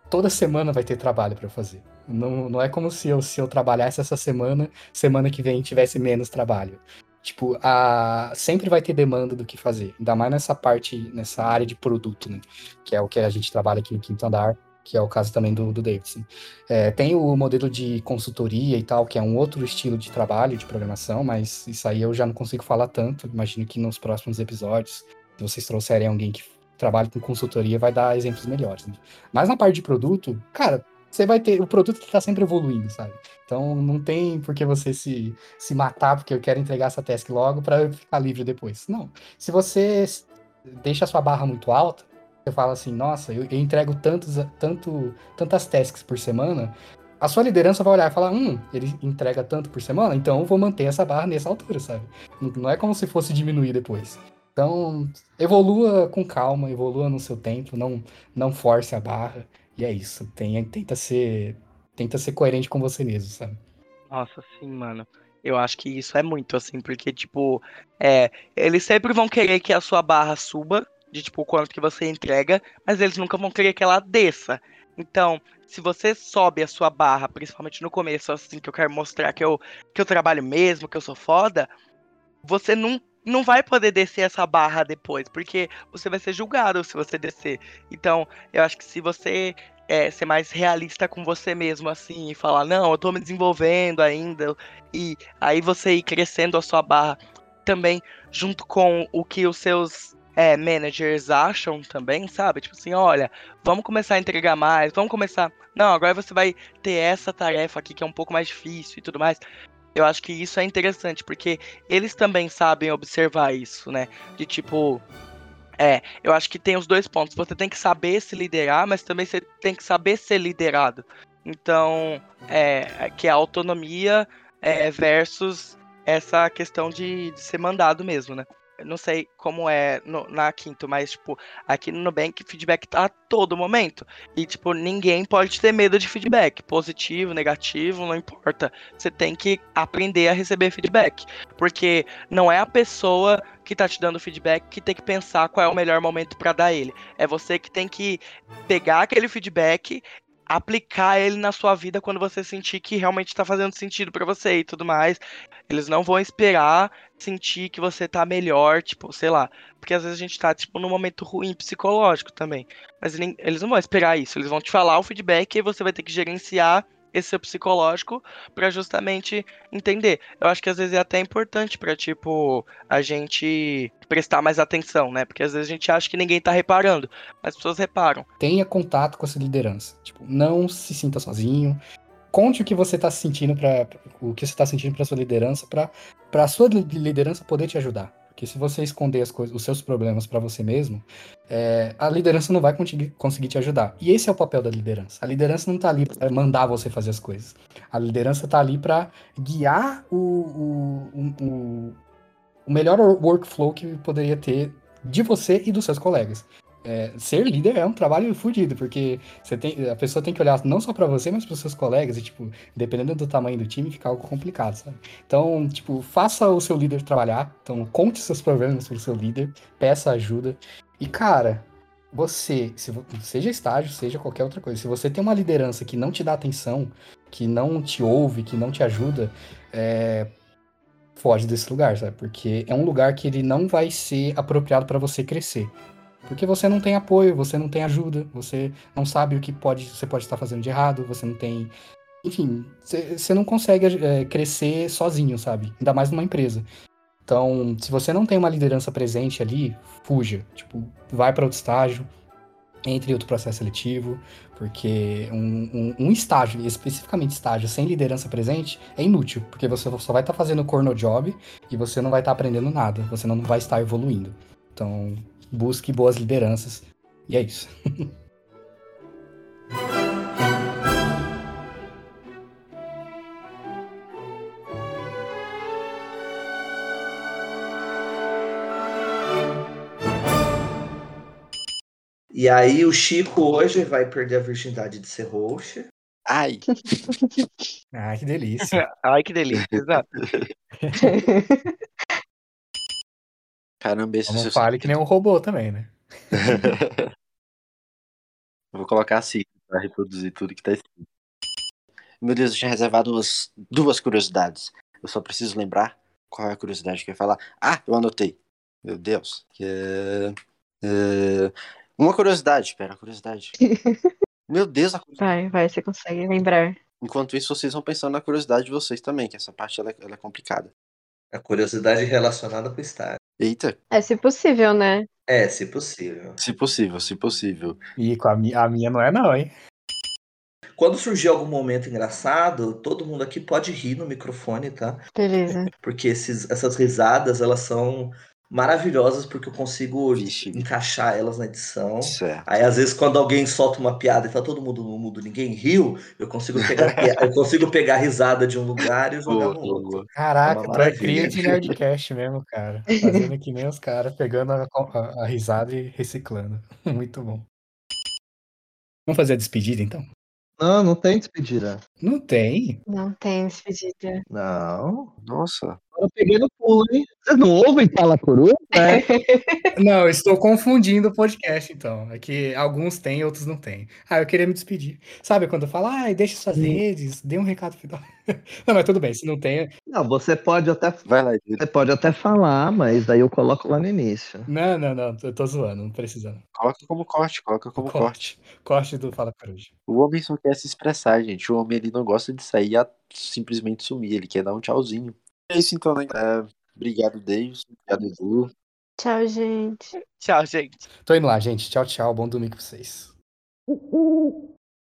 Speaker 3: toda semana vai ter trabalho para fazer. Não, não é como se eu, se eu trabalhasse essa semana, semana que vem tivesse menos trabalho. Tipo, a... sempre vai ter demanda do que fazer. Ainda mais nessa parte, nessa área de produto, né? Que é o que a gente trabalha aqui no Quinto Andar, que é o caso também do, do Davidson. É, tem o modelo de consultoria e tal, que é um outro estilo de trabalho, de programação, mas isso aí eu já não consigo falar tanto. Imagino que nos próximos episódios, se vocês trouxerem alguém que trabalha com consultoria, vai dar exemplos melhores. Né? Mas na parte de produto, cara, você vai ter. O produto está sempre evoluindo, sabe? Então não tem por que você se, se matar porque eu quero entregar essa task logo para ficar livre depois. Não. Se você deixa a sua barra muito alta, você fala assim, nossa, eu, eu entrego tantos, tanto, tantas tasks por semana, a sua liderança vai olhar e falar, hum, ele entrega tanto por semana, então eu vou manter essa barra nessa altura, sabe? Não é como se fosse diminuir depois. Então, evolua com calma, evolua no seu tempo, não, não force a barra. E é isso. Tem, tenta ser. Tenta ser coerente com você mesmo, sabe?
Speaker 4: Nossa, sim, mano. Eu acho que isso é muito, assim, porque, tipo, é, eles sempre vão querer que a sua barra suba, de tipo, quanto que você entrega, mas eles nunca vão querer que ela desça. Então, se você sobe a sua barra, principalmente no começo, assim, que eu quero mostrar que eu, que eu trabalho mesmo, que eu sou foda, você não, não vai poder descer essa barra depois, porque você vai ser julgado se você descer. Então, eu acho que se você é, ser mais realista com você mesmo, assim, e falar, não, eu tô me desenvolvendo ainda, e aí você ir crescendo a sua barra também, junto com o que os seus é, managers acham também, sabe? Tipo assim, olha, vamos começar a entregar mais, vamos começar. Não, agora você vai ter essa tarefa aqui que é um pouco mais difícil e tudo mais. Eu acho que isso é interessante, porque eles também sabem observar isso, né? De tipo. É, eu acho que tem os dois pontos. Você tem que saber se liderar, mas também você tem que saber ser liderado. Então, é, que é a autonomia é, versus essa questão de, de ser mandado mesmo, né? Não sei como é no, na Quinto, mas, tipo, aqui no Nubank, feedback tá a todo momento. E, tipo, ninguém pode ter medo de feedback. Positivo, negativo, não importa. Você tem que aprender a receber feedback. Porque não é a pessoa que tá te dando feedback que tem que pensar qual é o melhor momento para dar ele. É você que tem que pegar aquele feedback aplicar ele na sua vida quando você sentir que realmente está fazendo sentido para você e tudo mais. Eles não vão esperar sentir que você tá melhor, tipo, sei lá. Porque às vezes a gente tá, tipo, num momento ruim psicológico também. Mas eles não vão esperar isso. Eles vão te falar o feedback e você vai ter que gerenciar esse seu psicológico para justamente entender. Eu acho que às vezes é até importante para tipo a gente prestar mais atenção, né? Porque às vezes a gente acha que ninguém tá reparando, mas as pessoas reparam.
Speaker 3: Tenha contato com essa liderança. Tipo, não se sinta sozinho. Conte o que você tá sentindo para o que você tá sentindo para sua liderança, para para sua liderança poder te ajudar. Porque se você esconder as coisas, os seus problemas para você mesmo, é, a liderança não vai conseguir, conseguir te ajudar. E esse é o papel da liderança. A liderança não está ali para mandar você fazer as coisas. A liderança está ali para guiar o, o, o, o melhor workflow que poderia ter de você e dos seus colegas é, ser líder é um trabalho fodido, porque você tem, a pessoa tem que olhar não só para você, mas para seus colegas, e, tipo, dependendo do tamanho do time, fica algo complicado, sabe? Então, tipo, faça o seu líder trabalhar, então conte seus problemas pro seu líder, peça ajuda, e, cara, você, se, seja estágio, seja qualquer outra coisa, se você tem uma liderança que não te dá atenção, que não te ouve, que não te ajuda, é, foge desse lugar, sabe? Porque é um lugar que ele não vai ser apropriado para você crescer. Porque você não tem apoio, você não tem ajuda, você não sabe o que pode, você pode estar fazendo de errado, você não tem. Enfim, você não consegue é, crescer sozinho, sabe? Ainda mais numa empresa. Então, se você não tem uma liderança presente ali, fuja. Tipo, vai para outro estágio, entre outro processo seletivo, porque um, um, um, estágio, especificamente estágio, sem liderança presente, é inútil, porque você só vai estar tá fazendo corno job e você não vai estar tá aprendendo nada, você não vai estar evoluindo. Então, busque boas lideranças. E é isso.
Speaker 6: E aí o Chico hoje vai perder a virgindade de ser host.
Speaker 2: Ai.
Speaker 3: Ai, que delícia.
Speaker 4: Ai, que delícia, exato.
Speaker 2: Caramba, esse
Speaker 3: Não fale que nem um robô também, né?
Speaker 2: Vou colocar assim para reproduzir tudo que tá escrito. Meu Deus, eu tinha reservado duas, duas curiosidades. Eu só preciso lembrar qual é a curiosidade que eu ia falar. Ah, eu anotei. Meu Deus. É, é... Uma curiosidade, espera, curiosidade. Meu Deus, a
Speaker 1: curiosidade. Vai, vai, você consegue lembrar.
Speaker 2: Enquanto isso, vocês vão pensando na curiosidade de vocês também, que essa parte ela, ela é complicada.
Speaker 6: A curiosidade relacionada com o estágio.
Speaker 2: Eita.
Speaker 1: É, se possível, né?
Speaker 6: É, se possível.
Speaker 2: Se possível, se possível.
Speaker 3: E com a, mi a minha não é não, hein?
Speaker 6: Quando surgir algum momento engraçado, todo mundo aqui pode rir no microfone, tá?
Speaker 1: Beleza.
Speaker 6: Porque esses, essas risadas, elas são maravilhosas porque eu consigo Vixe. encaixar elas na edição.
Speaker 2: Certo.
Speaker 6: Aí às vezes quando alguém solta uma piada e tá todo mundo no mudo, ninguém riu, eu consigo pegar eu consigo pegar a risada de um lugar e jogar no outro.
Speaker 3: Caraca, tu é cria de Nerdcast mesmo, cara. Fazendo que nem os caras, pegando a, a, a risada e reciclando. Muito bom. Vamos fazer a despedida então?
Speaker 7: Não, não tem despedida.
Speaker 3: Não tem?
Speaker 1: Não tem despedida.
Speaker 7: Não.
Speaker 2: Nossa.
Speaker 7: Eu peguei no pulo, hein? Vocês não ouvem Fala Coruja?
Speaker 3: É. não, estou confundindo o podcast, então. É que alguns têm, outros não têm. Ah, eu queria me despedir. Sabe quando fala, ah, deixa suas redes, dê um recado final. não, mas tudo bem, se não tem.
Speaker 7: Não, você pode até.
Speaker 2: Vai lá,
Speaker 7: Você pode até falar, mas daí eu coloco lá no início.
Speaker 3: Não, não, não, eu tô zoando, não precisando.
Speaker 2: Coloca como corte, coloca como corte.
Speaker 3: Corte, corte do Fala Coruja.
Speaker 2: O homem só quer se expressar, gente. O homem ele não gosta de sair a simplesmente sumir, ele quer dar um tchauzinho. É isso então, né? É, obrigado, Davis. Obrigado, Edu.
Speaker 1: Tchau, gente.
Speaker 4: Tchau, gente.
Speaker 3: Tô indo lá, gente. Tchau, tchau. Bom domingo pra vocês.